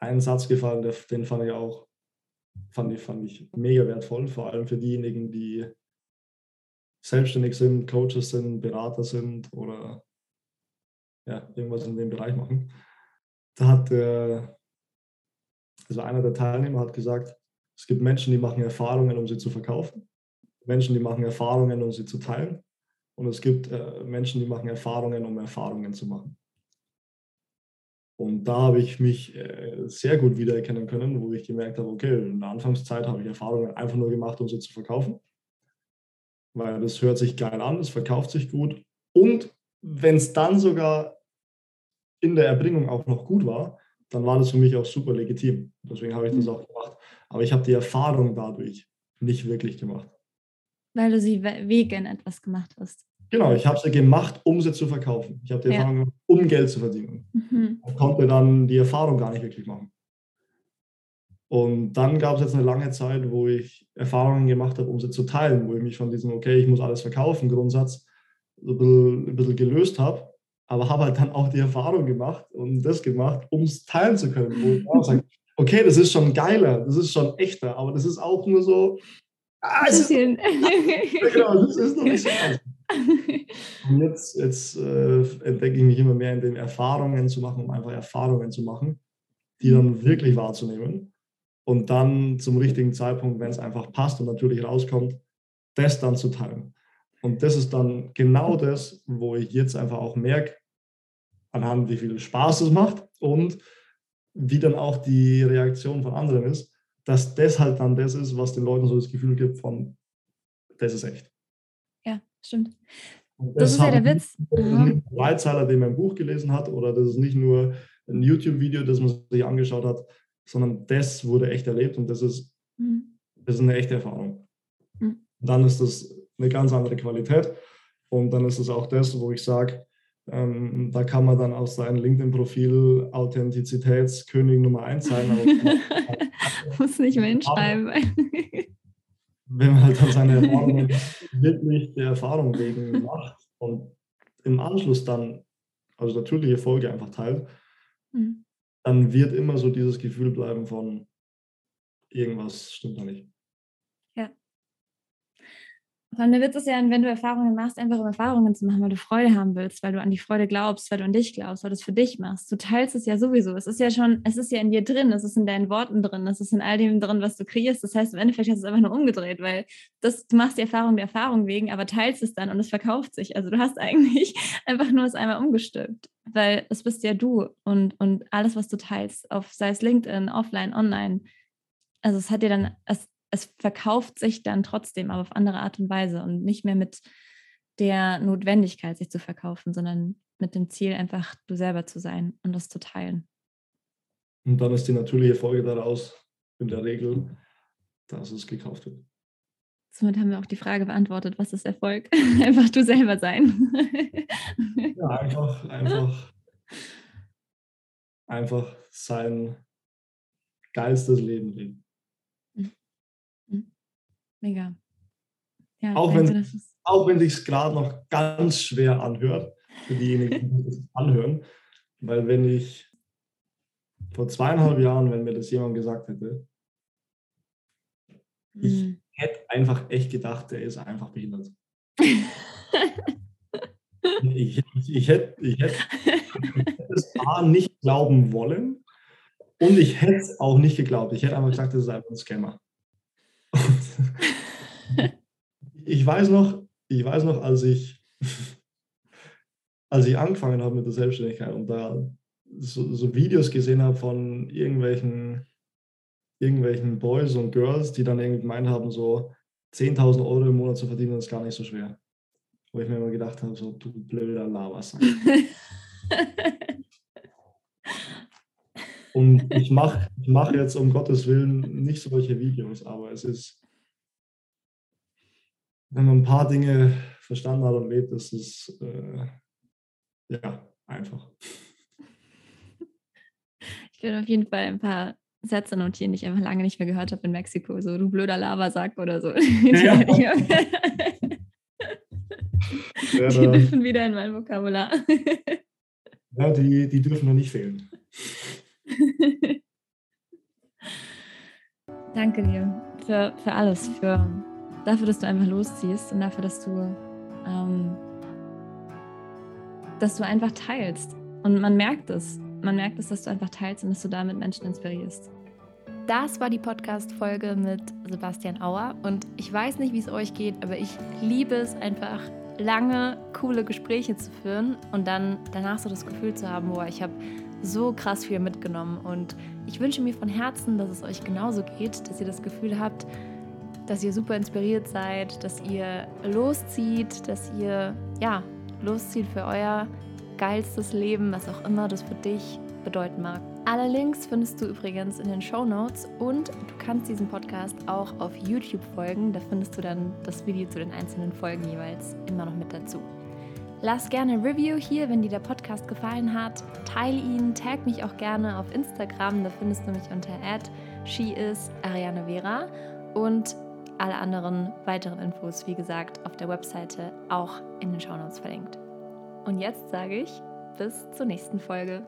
ein Satz gefallen, den fand ich auch fand ich, fand ich mega wertvoll, vor allem für diejenigen, die selbstständig sind, Coaches sind, Berater sind oder ja, irgendwas in dem Bereich machen. Da hat der also einer der Teilnehmer hat gesagt, es gibt Menschen, die machen Erfahrungen, um sie zu verkaufen. Menschen, die machen Erfahrungen, um sie zu teilen. Und es gibt äh, Menschen, die machen Erfahrungen, um Erfahrungen zu machen. Und da habe ich mich äh, sehr gut wiedererkennen können, wo ich gemerkt habe, okay, in der Anfangszeit habe ich Erfahrungen einfach nur gemacht, um sie zu verkaufen. Weil das hört sich geil an, es verkauft sich gut. Und wenn es dann sogar in der Erbringung auch noch gut war, dann war das für mich auch super legitim. Deswegen habe ich das mhm. auch gemacht. Aber ich habe die Erfahrung dadurch nicht wirklich gemacht. Weil du sie wegen etwas gemacht hast. Genau, ich habe sie gemacht, um sie zu verkaufen. Ich habe die ja. Erfahrung gemacht, um Geld zu verdienen. Mhm. Und konnte dann die Erfahrung gar nicht wirklich machen. Und dann gab es jetzt eine lange Zeit, wo ich Erfahrungen gemacht habe, um sie zu teilen, wo ich mich von diesem, okay, ich muss alles verkaufen, Grundsatz so ein bisschen, ein bisschen gelöst habe aber habe halt dann auch die Erfahrung gemacht und das gemacht, um es teilen zu können. Wo ich auch sage, [LAUGHS] okay, das ist schon geiler, das ist schon echter, aber das ist auch nur so. Ah, es ist, [LAUGHS] genau, das ist noch nicht so. [LAUGHS] Und jetzt, jetzt äh, entdecke ich mich immer mehr in den Erfahrungen zu machen, um einfach Erfahrungen zu machen, die dann wirklich wahrzunehmen und dann zum richtigen Zeitpunkt, wenn es einfach passt und natürlich rauskommt, das dann zu teilen. Und das ist dann genau das, wo ich jetzt einfach auch merke, anhand wie viel Spaß es macht und wie dann auch die Reaktion von anderen ist, dass das halt dann das ist, was den Leuten so das Gefühl gibt von, das ist echt. Ja, stimmt. Das, das, ist ja der Witz. Das ist nicht ein Leitzeiler, den man ein Buch gelesen hat, oder das ist nicht nur ein YouTube-Video, das man sich angeschaut hat, sondern das wurde echt erlebt und das ist, mhm. das ist eine echte Erfahrung. Mhm. Dann ist das eine ganz andere Qualität. Und dann ist es auch das, wo ich sage, ähm, da kann man dann aus seinem LinkedIn-Profil Authentizitätskönig Nummer 1 sein. [LAUGHS] Muss nicht mehr hinschreiben. [LAUGHS] Wenn man halt dann seine Erfahrungen wirklich der Erfahrung wegen macht und im Anschluss dann, also natürliche Folge einfach teilt, mhm. Dann wird immer so dieses Gefühl bleiben von irgendwas stimmt da nicht. Allem der Witz ist ja, wenn du Erfahrungen machst, einfach um Erfahrungen zu machen, weil du Freude haben willst, weil du an die Freude glaubst, weil du an dich glaubst, weil du es für dich machst. Du teilst es ja sowieso. Es ist ja schon, es ist ja in dir drin, es ist in deinen Worten drin, es ist in all dem drin, was du kreierst. Das heißt, im Endeffekt hast du es einfach nur umgedreht, weil das, du machst die Erfahrung der Erfahrung wegen, aber teilst es dann und es verkauft sich. Also du hast [LAUGHS] eigentlich einfach nur es einmal umgestülpt, weil es bist ja du und, und alles, was du teilst, auf sei es LinkedIn, offline, online, also es hat dir dann, es, es verkauft sich dann trotzdem, aber auf andere Art und Weise und nicht mehr mit der Notwendigkeit, sich zu verkaufen, sondern mit dem Ziel, einfach du selber zu sein und das zu teilen. Und dann ist die natürliche Folge daraus in der Regel, dass es gekauft wird. Somit haben wir auch die Frage beantwortet, was ist Erfolg? [LAUGHS] einfach du selber sein. ja, einfach, einfach, [LAUGHS] einfach sein geilstes Leben leben. Mega. Ja, auch, wenn, denke, auch wenn sich gerade noch ganz schwer anhört, für diejenigen, die das anhören, weil wenn ich vor zweieinhalb Jahren, wenn mir das jemand gesagt hätte, ich mhm. hätte einfach echt gedacht, der ist einfach behindert. [LAUGHS] ich, ich, ich, hätte, ich, hätte, es A nicht glauben wollen und ich hätte es auch nicht geglaubt. Ich hätte einfach gesagt, das ist einfach ein Scammer. Ich weiß noch, ich weiß noch, als ich, als ich angefangen habe mit der Selbstständigkeit und da so, so Videos gesehen habe von irgendwelchen, irgendwelchen Boys und Girls, die dann irgendwie gemeint haben, so 10.000 Euro im Monat zu verdienen, ist gar nicht so schwer. Wo ich mir immer gedacht habe, so du blöder Lavassack. [LAUGHS] Und ich mache ich mach jetzt um Gottes Willen nicht solche Videos, aber es ist, wenn man ein paar Dinge verstanden hat und lebt, ist es äh, ja einfach. [LAUGHS] Ich werde auf jeden Fall ein paar Sätze notieren, die ich einfach lange nicht mehr gehört habe in Mexiko. So, du blöder Lavasack oder so. [LAUGHS] Ja. [LAUGHS] die dürfen wieder in mein Vokabular. ja, die, die dürfen noch nicht fehlen. Danke dir für, für alles, für dafür, dass du einfach losziehst und dafür, dass du, ähm, dass du einfach teilst. Und man merkt es. Man merkt es, dass du einfach teilst und dass du damit Menschen inspirierst. Das war die Podcast-Folge mit Sebastian Auer. Und ich weiß nicht, wie es euch geht, aber ich liebe es einfach, lange, coole Gespräche zu führen und dann danach so das Gefühl zu haben, boah, ich habe so krass viel mitgenommen. Und ich wünsche mir von Herzen, dass es euch genauso geht, dass ihr das Gefühl habt, dass ihr super inspiriert seid, dass ihr loszieht, dass ihr ja loszieht für euer geilstes Leben, was auch immer das für dich bedeuten mag. Alle Links findest du übrigens in den Show Notes und du kannst diesen Podcast auch auf YouTube folgen. Da findest du dann das Video zu den einzelnen Folgen jeweils immer noch mit dazu. Lass gerne ein Review hier, wenn dir der Podcast gefallen hat. Teile ihn, tag mich auch gerne auf Instagram. Da findest du mich unter @sheisarianevera und alle anderen weiteren Infos, wie gesagt, auf der Webseite auch in den Shownotes verlinkt. Und jetzt sage ich bis zur nächsten Folge.